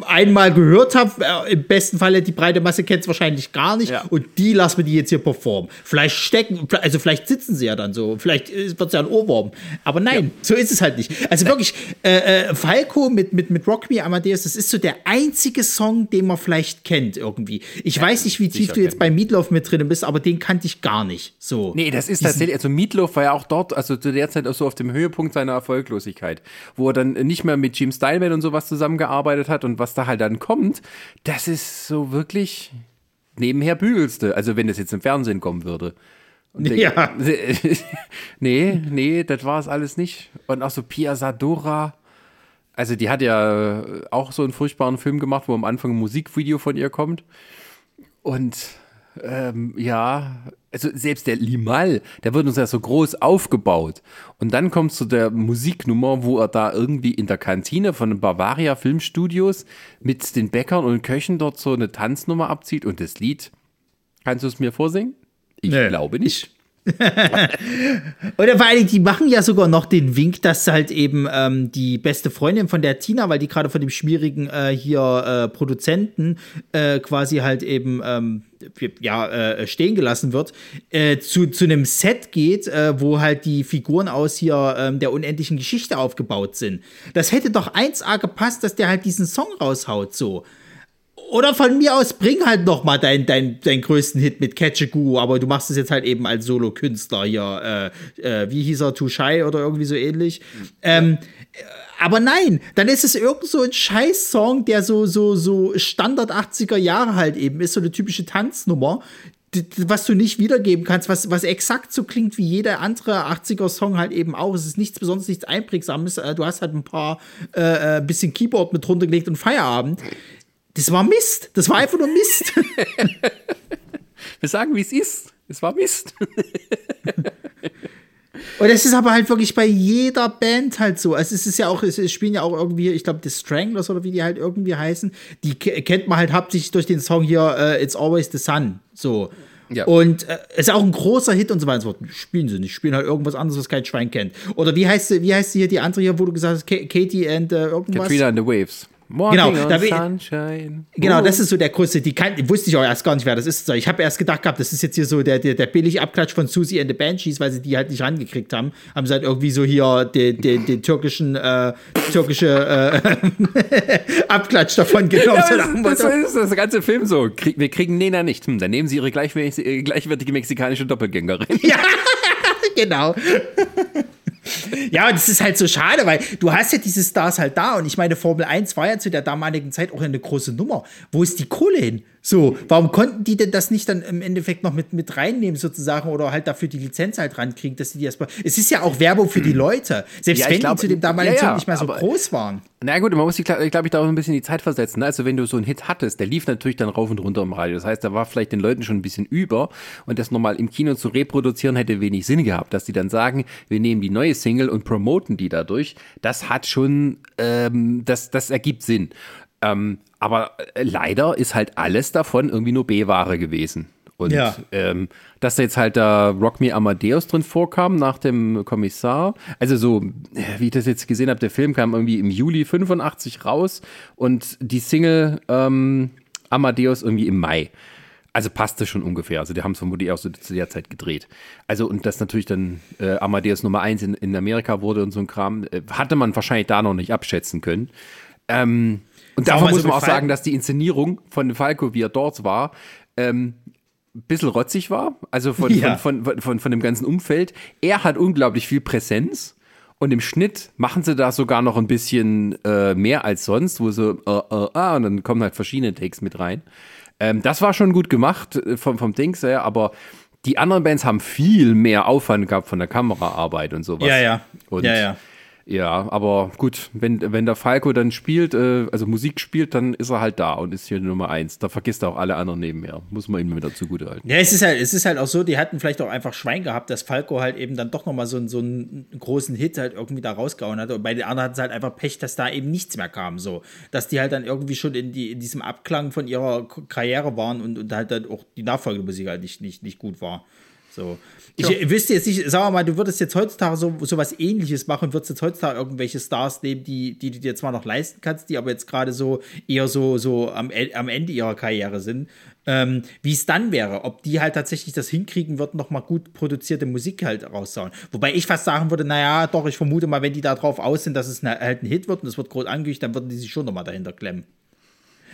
einmal gehört haben. Äh, Im besten Falle, die breite Masse kennt es wahrscheinlich gar nicht. Und die lassen wir die jetzt hier performen. Vielleicht stecken, also vielleicht sitzen sie ja dann so. Vielleicht wird es ja ein Ohrwurm. Aber nein, so ist es halt nicht. Also wirklich, äh, äh, Falco mit, mit, mit Rock Me Amadeus, das ist so der einzige Song, den man vielleicht kennt irgendwie. Ich weiß nicht, wie tief du jetzt bei Meatloaf mit drin bist, aber den kannte ich gar nicht. So. Nee, das ist Diesen- tatsächlich, also Meatloaf war ja auch dort, also zu der Zeit auch so auf dem Höhepunkt seiner Erfolglosigkeit, wo er dann nicht mehr mit Jim Steinman und sowas zusammengearbeitet hat und was da halt dann kommt, das ist so wirklich nebenher bügelste, also wenn das jetzt im Fernsehen kommen würde. Ja. *laughs* nee, nee, das war es alles nicht. Und auch so Pia Sadora, also die hat ja auch so einen furchtbaren Film gemacht, wo am Anfang ein Musikvideo von ihr kommt. Und ähm, ja, also selbst der Limal, der wird uns ja so groß aufgebaut. Und dann kommt zu der Musiknummer, wo er da irgendwie in der Kantine von den Bavaria Filmstudios mit den Bäckern und Köchen dort so eine Tanznummer abzieht. Und das Lied, kannst du es mir vorsingen? Ich glaube nicht. *laughs* Oder vor allem, die machen ja sogar noch den Wink, dass halt eben ähm, die beste Freundin von der Tina, weil die gerade von dem schwierigen äh, hier äh, Produzenten äh, quasi halt eben ähm, ja, äh, stehen gelassen wird, äh, zu, zu einem Set geht, äh, wo halt die Figuren aus hier ähm, der unendlichen Geschichte aufgebaut sind. Das hätte doch 1A gepasst, dass der halt diesen Song raushaut, so. Oder von mir aus bring halt noch mal deinen dein, dein größten Hit mit Catch a Goo, aber du machst es jetzt halt eben als Solo-Künstler hier. Äh, äh, wie hieß er? Too Shy oder irgendwie so ähnlich. Ähm, äh, aber nein, dann ist es irgend so ein Scheiß-Song, der so, so, so Standard 80er Jahre halt eben ist, so eine typische Tanznummer, was du nicht wiedergeben kannst, was, was exakt so klingt wie jeder andere 80er-Song halt eben auch. Es ist nichts Besonderes, nichts Einprägsames. Äh, Du hast halt ein paar äh, äh, bisschen Keyboard mit drunter gelegt und Feierabend. Das war Mist. Das war einfach nur Mist. *laughs* Wir sagen, wie es ist. Es war Mist. *laughs* Und es ist aber halt wirklich bei jeder Band halt so. Also es ist ja auch, es spielen ja auch irgendwie, ich glaube, The Stranglers oder wie die halt irgendwie heißen, die ke- kennt man halt hauptsächlich durch den Song hier äh, It's Always the Sun. So. Ja. Und äh, ist auch ein großer Hit und so weiter. und so. Spielen sie nicht, spielen halt irgendwas anderes, was kein Schwein kennt. Oder wie heißt sie, wie heißt sie hier, die andere hier, wo du gesagt hast, Ka- Katie and äh, irgendwas? Katrina and the Waves. Genau, Walking on da bin- Sunshine. Genau, das ist so der größte. Die kann, wusste ich auch erst gar nicht, wer das ist. Ich habe erst gedacht gehabt, das ist jetzt hier so der, der, der billige Abklatsch von Susie and the Banshees, weil sie die halt nicht rangekriegt haben. Haben sie halt irgendwie so hier den, den, den türkischen, äh, türkische äh, *laughs* Abklatsch davon genommen. Ja, das, das, ist das ganze Film so. Krieg, wir kriegen Nena nicht. Hm, dann nehmen sie ihre gleichwertige, äh, gleichwertige mexikanische Doppelgängerin. Ja, *laughs* genau. Ja, und das ist halt so schade, weil du hast ja diese Stars halt da und ich meine, Formel 1 war ja zu der damaligen Zeit auch eine große Nummer. Wo ist die Kohle hin? So, warum konnten die denn das nicht dann im Endeffekt noch mit, mit reinnehmen sozusagen oder halt dafür die Lizenz halt rankriegen, dass sie die erstmal. Es ist ja auch Werbung für die Leute, selbst Ja, wenn glaub- die zu dem damaligen ja, Zeitpunkt nicht mehr so groß waren. Na gut, man muss sich, glaube ich, da auch ein bisschen die Zeit versetzen. ne? Also wenn du so einen Hit hattest, der lief natürlich dann rauf und runter im Radio. Das heißt, da war vielleicht den Leuten schon ein bisschen über und das nochmal im Kino zu reproduzieren hätte wenig Sinn gehabt, dass die dann sagen, wir nehmen die neue Single und promoten die dadurch. Das hat schon, ähm, das, das ergibt Sinn. Ähm, aber äh, leider ist halt alles davon irgendwie nur B-Ware gewesen. Und Ja. ähm, dass da jetzt halt da Rock Me Amadeus drin vorkam nach dem Kommissar. Also so, äh, wie ich das jetzt gesehen habe, der Film kam irgendwie im Juli 85 raus und die Single ähm, Amadeus irgendwie im Mai. Also passte schon ungefähr. Also die haben es vermutlich auch so zu der Zeit gedreht. Also und dass natürlich dann äh, Amadeus Nummer 1 in, in Amerika wurde und so ein Kram, äh, hatte man wahrscheinlich da noch nicht abschätzen können. Ähm, und davon muss man auch sagen, dass die Inszenierung von Falco, wie er dort war, ähm, ein bisschen rotzig war. Also von, Ja. von, von, von, von dem ganzen Umfeld. Er hat unglaublich viel Präsenz. Und im Schnitt machen sie da sogar noch ein bisschen äh, mehr als sonst, wo so, äh, äh, ah, und dann kommen halt verschiedene Takes mit rein. Ähm, das war schon gut gemacht äh, vom, vom Dings her, aber die anderen Bands haben viel mehr Aufwand gehabt von der Kameraarbeit und sowas. Ja, ja. Und Ja, ja. Ja, aber gut, wenn, wenn der Falco dann spielt, äh, also Musik spielt, dann ist er halt da und ist hier Nummer eins. Da vergisst er auch alle anderen nebenher. Muss man ihm wieder zugute halten. Ja, es ist halt, es ist halt auch so, die hatten vielleicht auch einfach Schwein gehabt, dass Falco halt eben dann doch nochmal so, einen- so einen großen Hit halt irgendwie da rausgehauen hat. Und bei den anderen hatten sie halt einfach Pech, dass da eben nichts mehr kam. So. Dass die halt dann irgendwie schon in, die, in diesem Abklang von ihrer Karriere waren und, und halt dann auch die Nachfolgemusik halt nicht, nicht, nicht gut war. So. Ich Ja. wüsste jetzt nicht, sag mal, du würdest jetzt heutzutage so, so was ähnliches machen, würdest jetzt heutzutage irgendwelche Stars nehmen, die, die du dir zwar noch leisten kannst, die aber jetzt gerade so eher so, so am, E- am Ende ihrer Karriere sind. Ähm, wie es dann wäre, ob die halt tatsächlich das hinkriegen würden, noch mal gut produzierte Musik halt raussauen. Wobei ich fast sagen würde, naja, doch, ich vermute mal, wenn die da drauf aus sind, dass es eine, halt ein Hit wird und es wird groß angekündigt, dann würden die sich schon noch mal dahinter klemmen.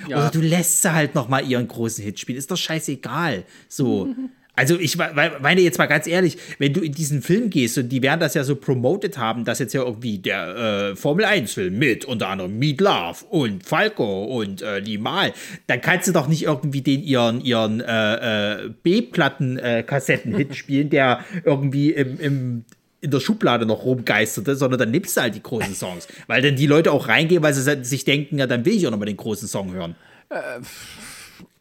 Oder du lässt sie halt noch mal ihren großen Hit spielen. Ist doch scheißegal. So. *laughs* Also ich meine jetzt mal ganz ehrlich, wenn du in diesen Film gehst und die werden das ja so promoted haben, dass jetzt ja irgendwie der äh, Formel 1 Film mit unter anderem Meat Love und Falco und äh, Limal, dann kannst du doch nicht irgendwie den ihren ihren äh, äh, B-Platten äh, *laughs* spielen, der irgendwie im, im in der Schublade noch rumgeisterte, sondern dann nimmst du halt die großen *laughs* Songs, weil dann die Leute auch reingehen, weil sie sich denken, ja, dann will ich auch noch mal den großen Song hören.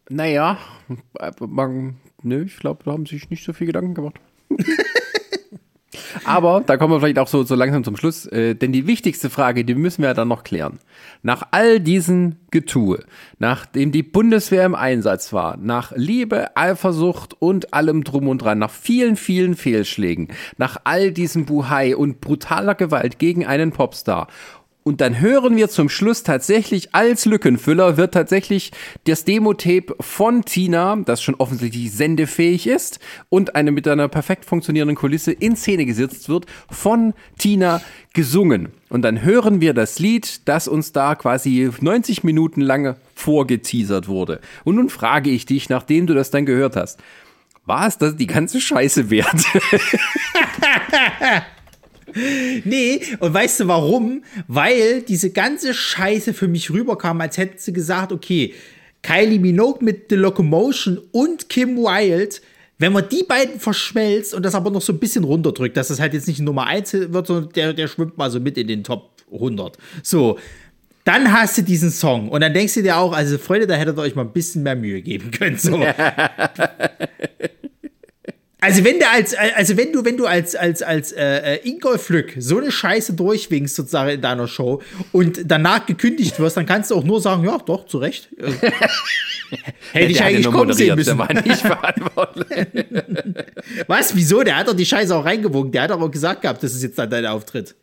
Naja, äh, man, nö, ich glaube, da haben sich nicht so viel Gedanken gemacht. *laughs* Aber da kommen wir vielleicht auch so, so langsam zum Schluss, äh, denn die wichtigste Frage, die müssen wir ja dann noch klären. Nach all diesen Getue, nachdem die Bundeswehr im Einsatz war, nach Liebe, Eifersucht und allem drum und dran, nach vielen, vielen Fehlschlägen, nach all diesem Buhai und brutaler Gewalt gegen einen Popstar und dann hören wir zum Schluss tatsächlich als Lückenfüller wird tatsächlich das Demo-Tape von Tina, das schon offensichtlich sendefähig ist und eine mit einer perfekt funktionierenden Kulisse in Szene gesetzt wird, von Tina gesungen. Und dann hören wir das Lied, das uns da quasi 90 Minuten lang vorgeteasert wurde. Und nun frage ich dich, nachdem du das dann gehört hast, war es das die ganze Scheiße wert? *laughs* Nee, und weißt du warum? Weil diese ganze Scheiße für mich rüberkam, als hätten sie gesagt, okay, Kylie Minogue mit The Locomotion und Kim Wilde, wenn man die beiden verschmelzt und das aber noch so ein bisschen runterdrückt, dass das halt jetzt nicht Nummer 1 wird, sondern der, der schwimmt mal so mit in den Top 100. So, dann hast du diesen Song und dann denkst du dir auch, also Freunde, da hättet ihr euch mal ein bisschen mehr Mühe geben können. So. *laughs* Also wenn du als, also wenn du, wenn du als, als, als äh, äh, Ingolf Lück so eine Scheiße durchwinkst sozusagen in deiner Show und danach gekündigt wirst, dann kannst du auch nur sagen, ja, doch, zu Recht. Äh, *laughs* Hätte ich eigentlich kommen sehen müssen. Der war nicht verantwortlich. *laughs* Was? Wieso? Der hat doch die Scheiße auch reingewogen. Der hat doch auch gesagt gehabt, das ist jetzt dann dein Auftritt.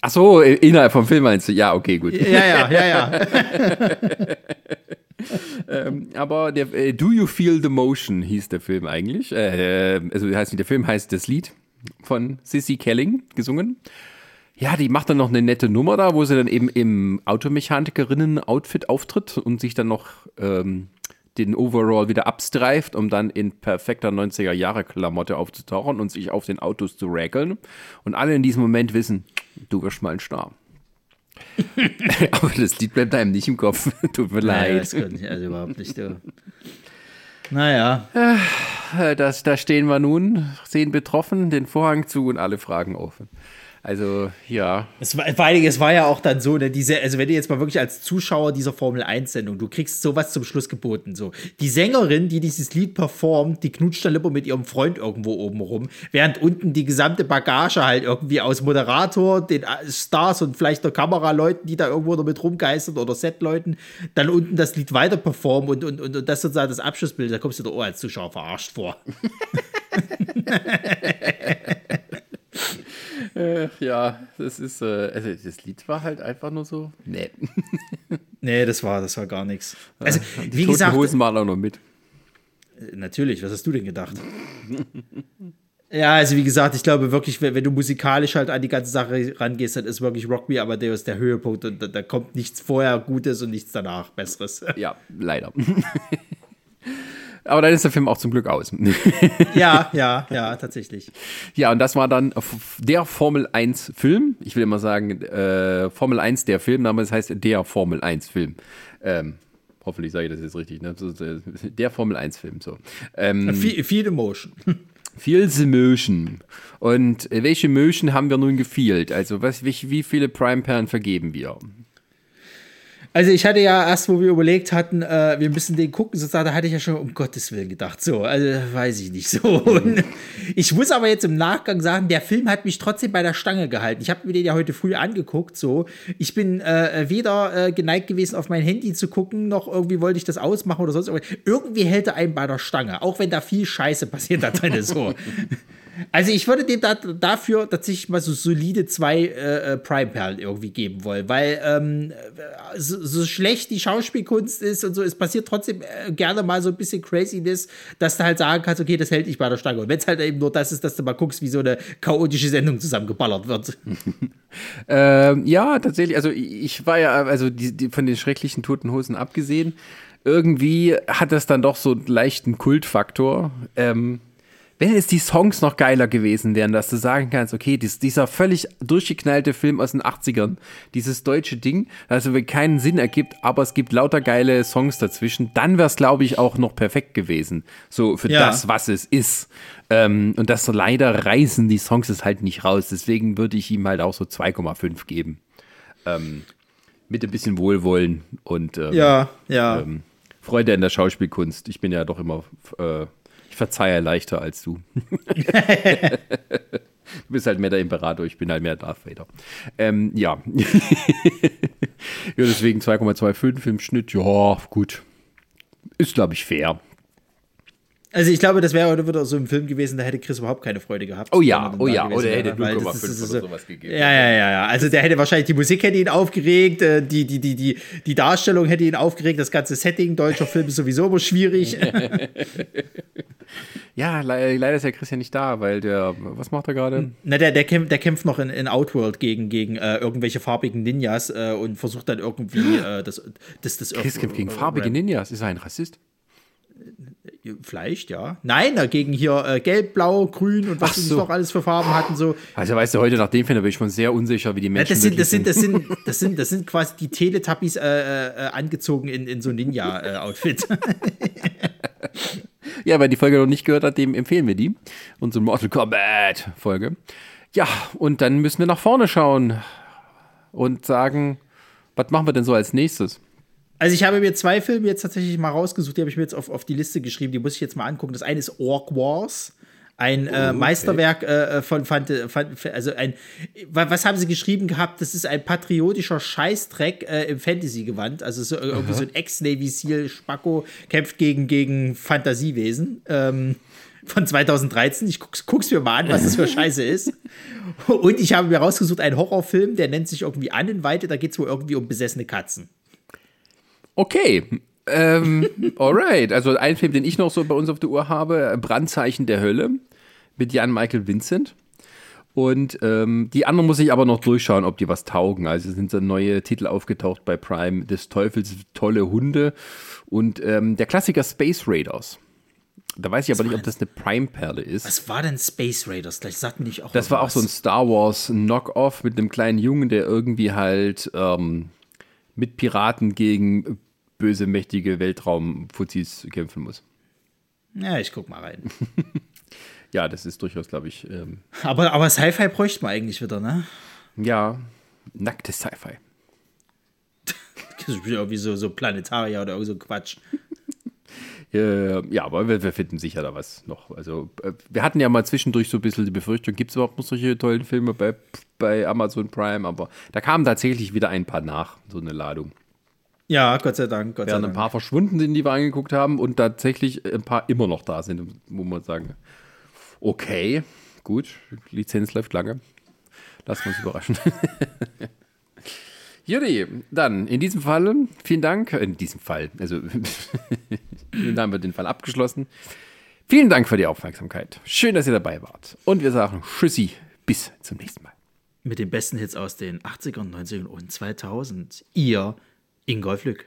Ach so, innerhalb vom Film meinst du? Ja, okay, gut. Ja, ja, ja, ja. *laughs* ähm, aber der äh, Do You Feel the Motion hieß der Film eigentlich. Äh, äh, also heißt der Film heißt das Lied von Sissy Kelling gesungen. Ja, die macht dann noch eine nette Nummer da, wo sie dann eben im Automechanikerinnen-Outfit auftritt und sich dann noch ähm, den Overall wieder abstreift, um dann in perfekter 90er-Jahre-Klamotte aufzutauchen und sich auf den Autos zu räkeln. Und alle in diesem Moment wissen, du wirst mal ein Star. *laughs* Aber das Lied bleibt einem nicht im Kopf. *laughs* Tut mir Nein, leid. das kann ich also überhaupt nicht. Du. Naja. Äh, Das, da stehen wir nun, sehen betroffen, den Vorhang zu und alle Fragen offen. Also, ja. Es war, vor allen Dingen, es war ja auch dann so, ne, diese, also wenn du jetzt mal wirklich als Zuschauer dieser Formel 1-Sendung, du kriegst sowas zum Schluss geboten. So. Die Sängerin, die dieses Lied performt, die knutscht dann immer mit ihrem Freund irgendwo oben rum, während unten die gesamte Bagage halt irgendwie aus Moderator, den Stars und vielleicht der Kameraleuten, die da irgendwo noch mit rumgeistern oder Setleuten, dann unten das Lied weiter performen und, und, und, und das sozusagen das Abschlussbild, da kommst du dir auch als Zuschauer verarscht vor. *laughs* *laughs* Äh, ja, das ist, äh, also das Lied war halt einfach nur so, nee. *laughs* Nee, das war, das war gar nichts. Also, die wie Toten gesagt, Hosen waren auch noch mit. Natürlich, was hast du denn gedacht? *laughs* ja, also wie gesagt, ich glaube wirklich, wenn, wenn, du musikalisch halt an die ganze Sache rangehst, dann ist wirklich Rock Me Amadeus der Höhepunkt und da, da kommt nichts vorher Gutes und nichts danach Besseres. Ja, leider. *laughs* Aber dann ist der Film auch zum Glück aus. *laughs* ja, ja, ja, tatsächlich. Ja, und das war dann der Formel 1 Film. Ich will immer sagen, äh, Formel 1 der Film, aber es heißt der Formel 1 Film. Ähm, hoffentlich sage ich das jetzt richtig. Ne? Der Formel 1 Film. So. Ähm, viel, viel Emotion. *laughs* Viel Emotion. Und welche Motion haben wir nun gefehlt? Also was, wie, wie viele Prime-Perlen vergeben wir? Also ich hatte ja erst, wo wir überlegt hatten, äh, wir müssen den gucken, sozusagen, da hatte ich ja schon um Gottes Willen gedacht. So, also weiß ich nicht so. Und ich muss aber jetzt im Nachgang sagen, der Film hat mich trotzdem bei der Stange gehalten. Ich habe mir den ja heute früh angeguckt. So, ich bin äh, weder äh, geneigt gewesen, auf mein Handy zu gucken, noch irgendwie wollte ich das ausmachen oder sonst. Aber irgendwie hält er einen bei der Stange, auch wenn da viel Scheiße passiert da drin. *laughs* So. Also ich würde dem da, dafür tatsächlich mal so solide zwei äh, äh, Prime-Perlen irgendwie geben wollen, weil ähm, so, so, schlecht die Schauspielkunst ist und so, es passiert trotzdem äh, gerne mal so ein bisschen Craziness, dass du halt sagen kannst, okay, das hält dich bei der Stange. Und wenn es halt eben nur das ist, dass du mal guckst, wie so eine chaotische Sendung zusammengeballert wird. *laughs* ähm, ja, tatsächlich, also ich war ja, also die, die, von den schrecklichen Toten Hosen abgesehen, irgendwie hat das dann doch so einen leichten Kultfaktor. Ähm, wenn es die Songs noch geiler gewesen wären, dass du sagen kannst, okay, dies, dieser völlig durchgeknallte Film aus den 80ern, dieses deutsche Ding, also keinen Sinn ergibt, aber es gibt lauter geile Songs dazwischen, dann wäre es, glaube ich, auch noch perfekt gewesen. So für ja. das, was es ist. Ähm, und das leider reißen die Songs es halt nicht raus. Deswegen würde ich ihm halt auch so 2,5 geben. Ähm, mit ein bisschen Wohlwollen und ähm, ja, ja. Ähm, Freude in der Schauspielkunst. Ich bin ja doch immer äh, verzeihe leichter als du. *laughs* du bist halt mehr der Imperator, ich bin halt mehr Darth Vader. Ähm, ja. *laughs* ja. Deswegen 2,25 im Schnitt. Ja, gut. Ist, glaube ich, fair. Also ich glaube, das wäre wieder so im Film gewesen, da hätte Chris überhaupt keine Freude gehabt. Oh ja, oh ja, oder er hätte 0,5 oder so, sowas gegeben. Ja, ja, ja, ja. Also der hätte wahrscheinlich, die Musik hätte ihn aufgeregt, äh, die, die, die, die, die Darstellung hätte ihn aufgeregt, das ganze Setting, deutscher Film ist sowieso immer schwierig. *laughs* ja, leider ist ja Chris ja nicht da, weil der, was macht er gerade? Na, der, der, kämpft, der kämpft noch in, in Outworld gegen, gegen äh, irgendwelche farbigen Ninjas äh, und versucht dann irgendwie äh, das, das, das Chris kämpft gegen farbige Ninjas, ist er ein Rassist? Vielleicht, ja. Nein, dagegen hier äh, gelb, blau, grün und was so. noch alles für Farben hatten. So. Also weißt du, heute nach dem Film bin ich schon sehr unsicher, wie die Menschen ja, das sind. Das sind, das sind, das sind, das sind quasi die Teletubbies äh, äh, angezogen in, in so Ninja-Outfit. *laughs* ja, wer die Folge noch nicht gehört hat, dem empfehlen wir die. Unsere Mortal Kombat-Folge. Ja, und dann müssen wir nach vorne schauen und sagen, was machen wir denn so als nächstes? Also ich habe mir zwei Filme jetzt tatsächlich mal rausgesucht, die habe ich mir jetzt auf, auf die Liste geschrieben, die muss ich jetzt mal angucken. Das eine ist Orc Wars. Ein äh, oh, okay. Meisterwerk äh, von, fand, fand, also ein, was haben sie geschrieben gehabt? Das ist ein patriotischer Scheißdreck äh, im Fantasy-Gewand. Also so, irgendwie so ein Ex-Navy SEAL Spacko kämpft gegen, gegen Fantasiewesen. Ähm, von 2013. Ich guck's, guck's mir mal an, was das für *laughs* Scheiße ist. Und ich habe mir rausgesucht einen Horrorfilm, der nennt sich irgendwie Annenweite. Da geht es wohl irgendwie um besessene Katzen. Okay. Ähm, *laughs* alright. Also ein Film, den ich noch so bei uns auf der Uhr habe, Brandzeichen der Hölle mit Jan Michael Vincent. Und ähm, die anderen muss ich aber noch durchschauen, ob die was taugen. Also sind so neue Titel aufgetaucht bei Prime des Teufels, tolle Hunde und ähm, der Klassiker Space Raiders. Da weiß ich was aber nicht, ob das eine Prime-Perle ist. Was war denn Space Raiders? Gleich sagten die auch. Das war auch so ein Star Wars Knock-Off mit einem kleinen Jungen, der irgendwie halt ähm, mit Piraten gegen böse, mächtige Weltraumfuzis kämpfen muss. Ja, ich guck mal rein. *laughs* ja, das ist durchaus, glaube ich. Ähm aber aber Sci-Fi bräuchte man eigentlich wieder, ne? Ja, nacktes Sci-Fi. *laughs* irgendwie so, so Planetarier oder so Quatsch. Ja, aber wir, wir, finden sicher da was noch. Also, äh, wir hatten ja mal zwischendurch so ein bisschen die Befürchtung, gibt es überhaupt noch solche tollen Filme bei, bei Amazon Prime? Aber da kamen tatsächlich wieder ein paar nach, so eine Ladung. Ja, Gott sei Dank. Gott Während sei ein paar verschwunden sind, die wir angeguckt haben und tatsächlich ein paar immer noch da sind, wo man sagen, okay, gut, Lizenz läuft lange. Lassen wir uns überraschen. *laughs* Judy, dann in diesem Fall, vielen Dank. In diesem Fall, also *laughs* Und dann wird den Fall abgeschlossen. Vielen Dank für die Aufmerksamkeit. Schön, dass ihr dabei wart. Und wir sagen Tschüssi, bis zum nächsten Mal. Mit den besten Hits aus den 80ern, 90ern und 2000. Ihr Ingolf Lück.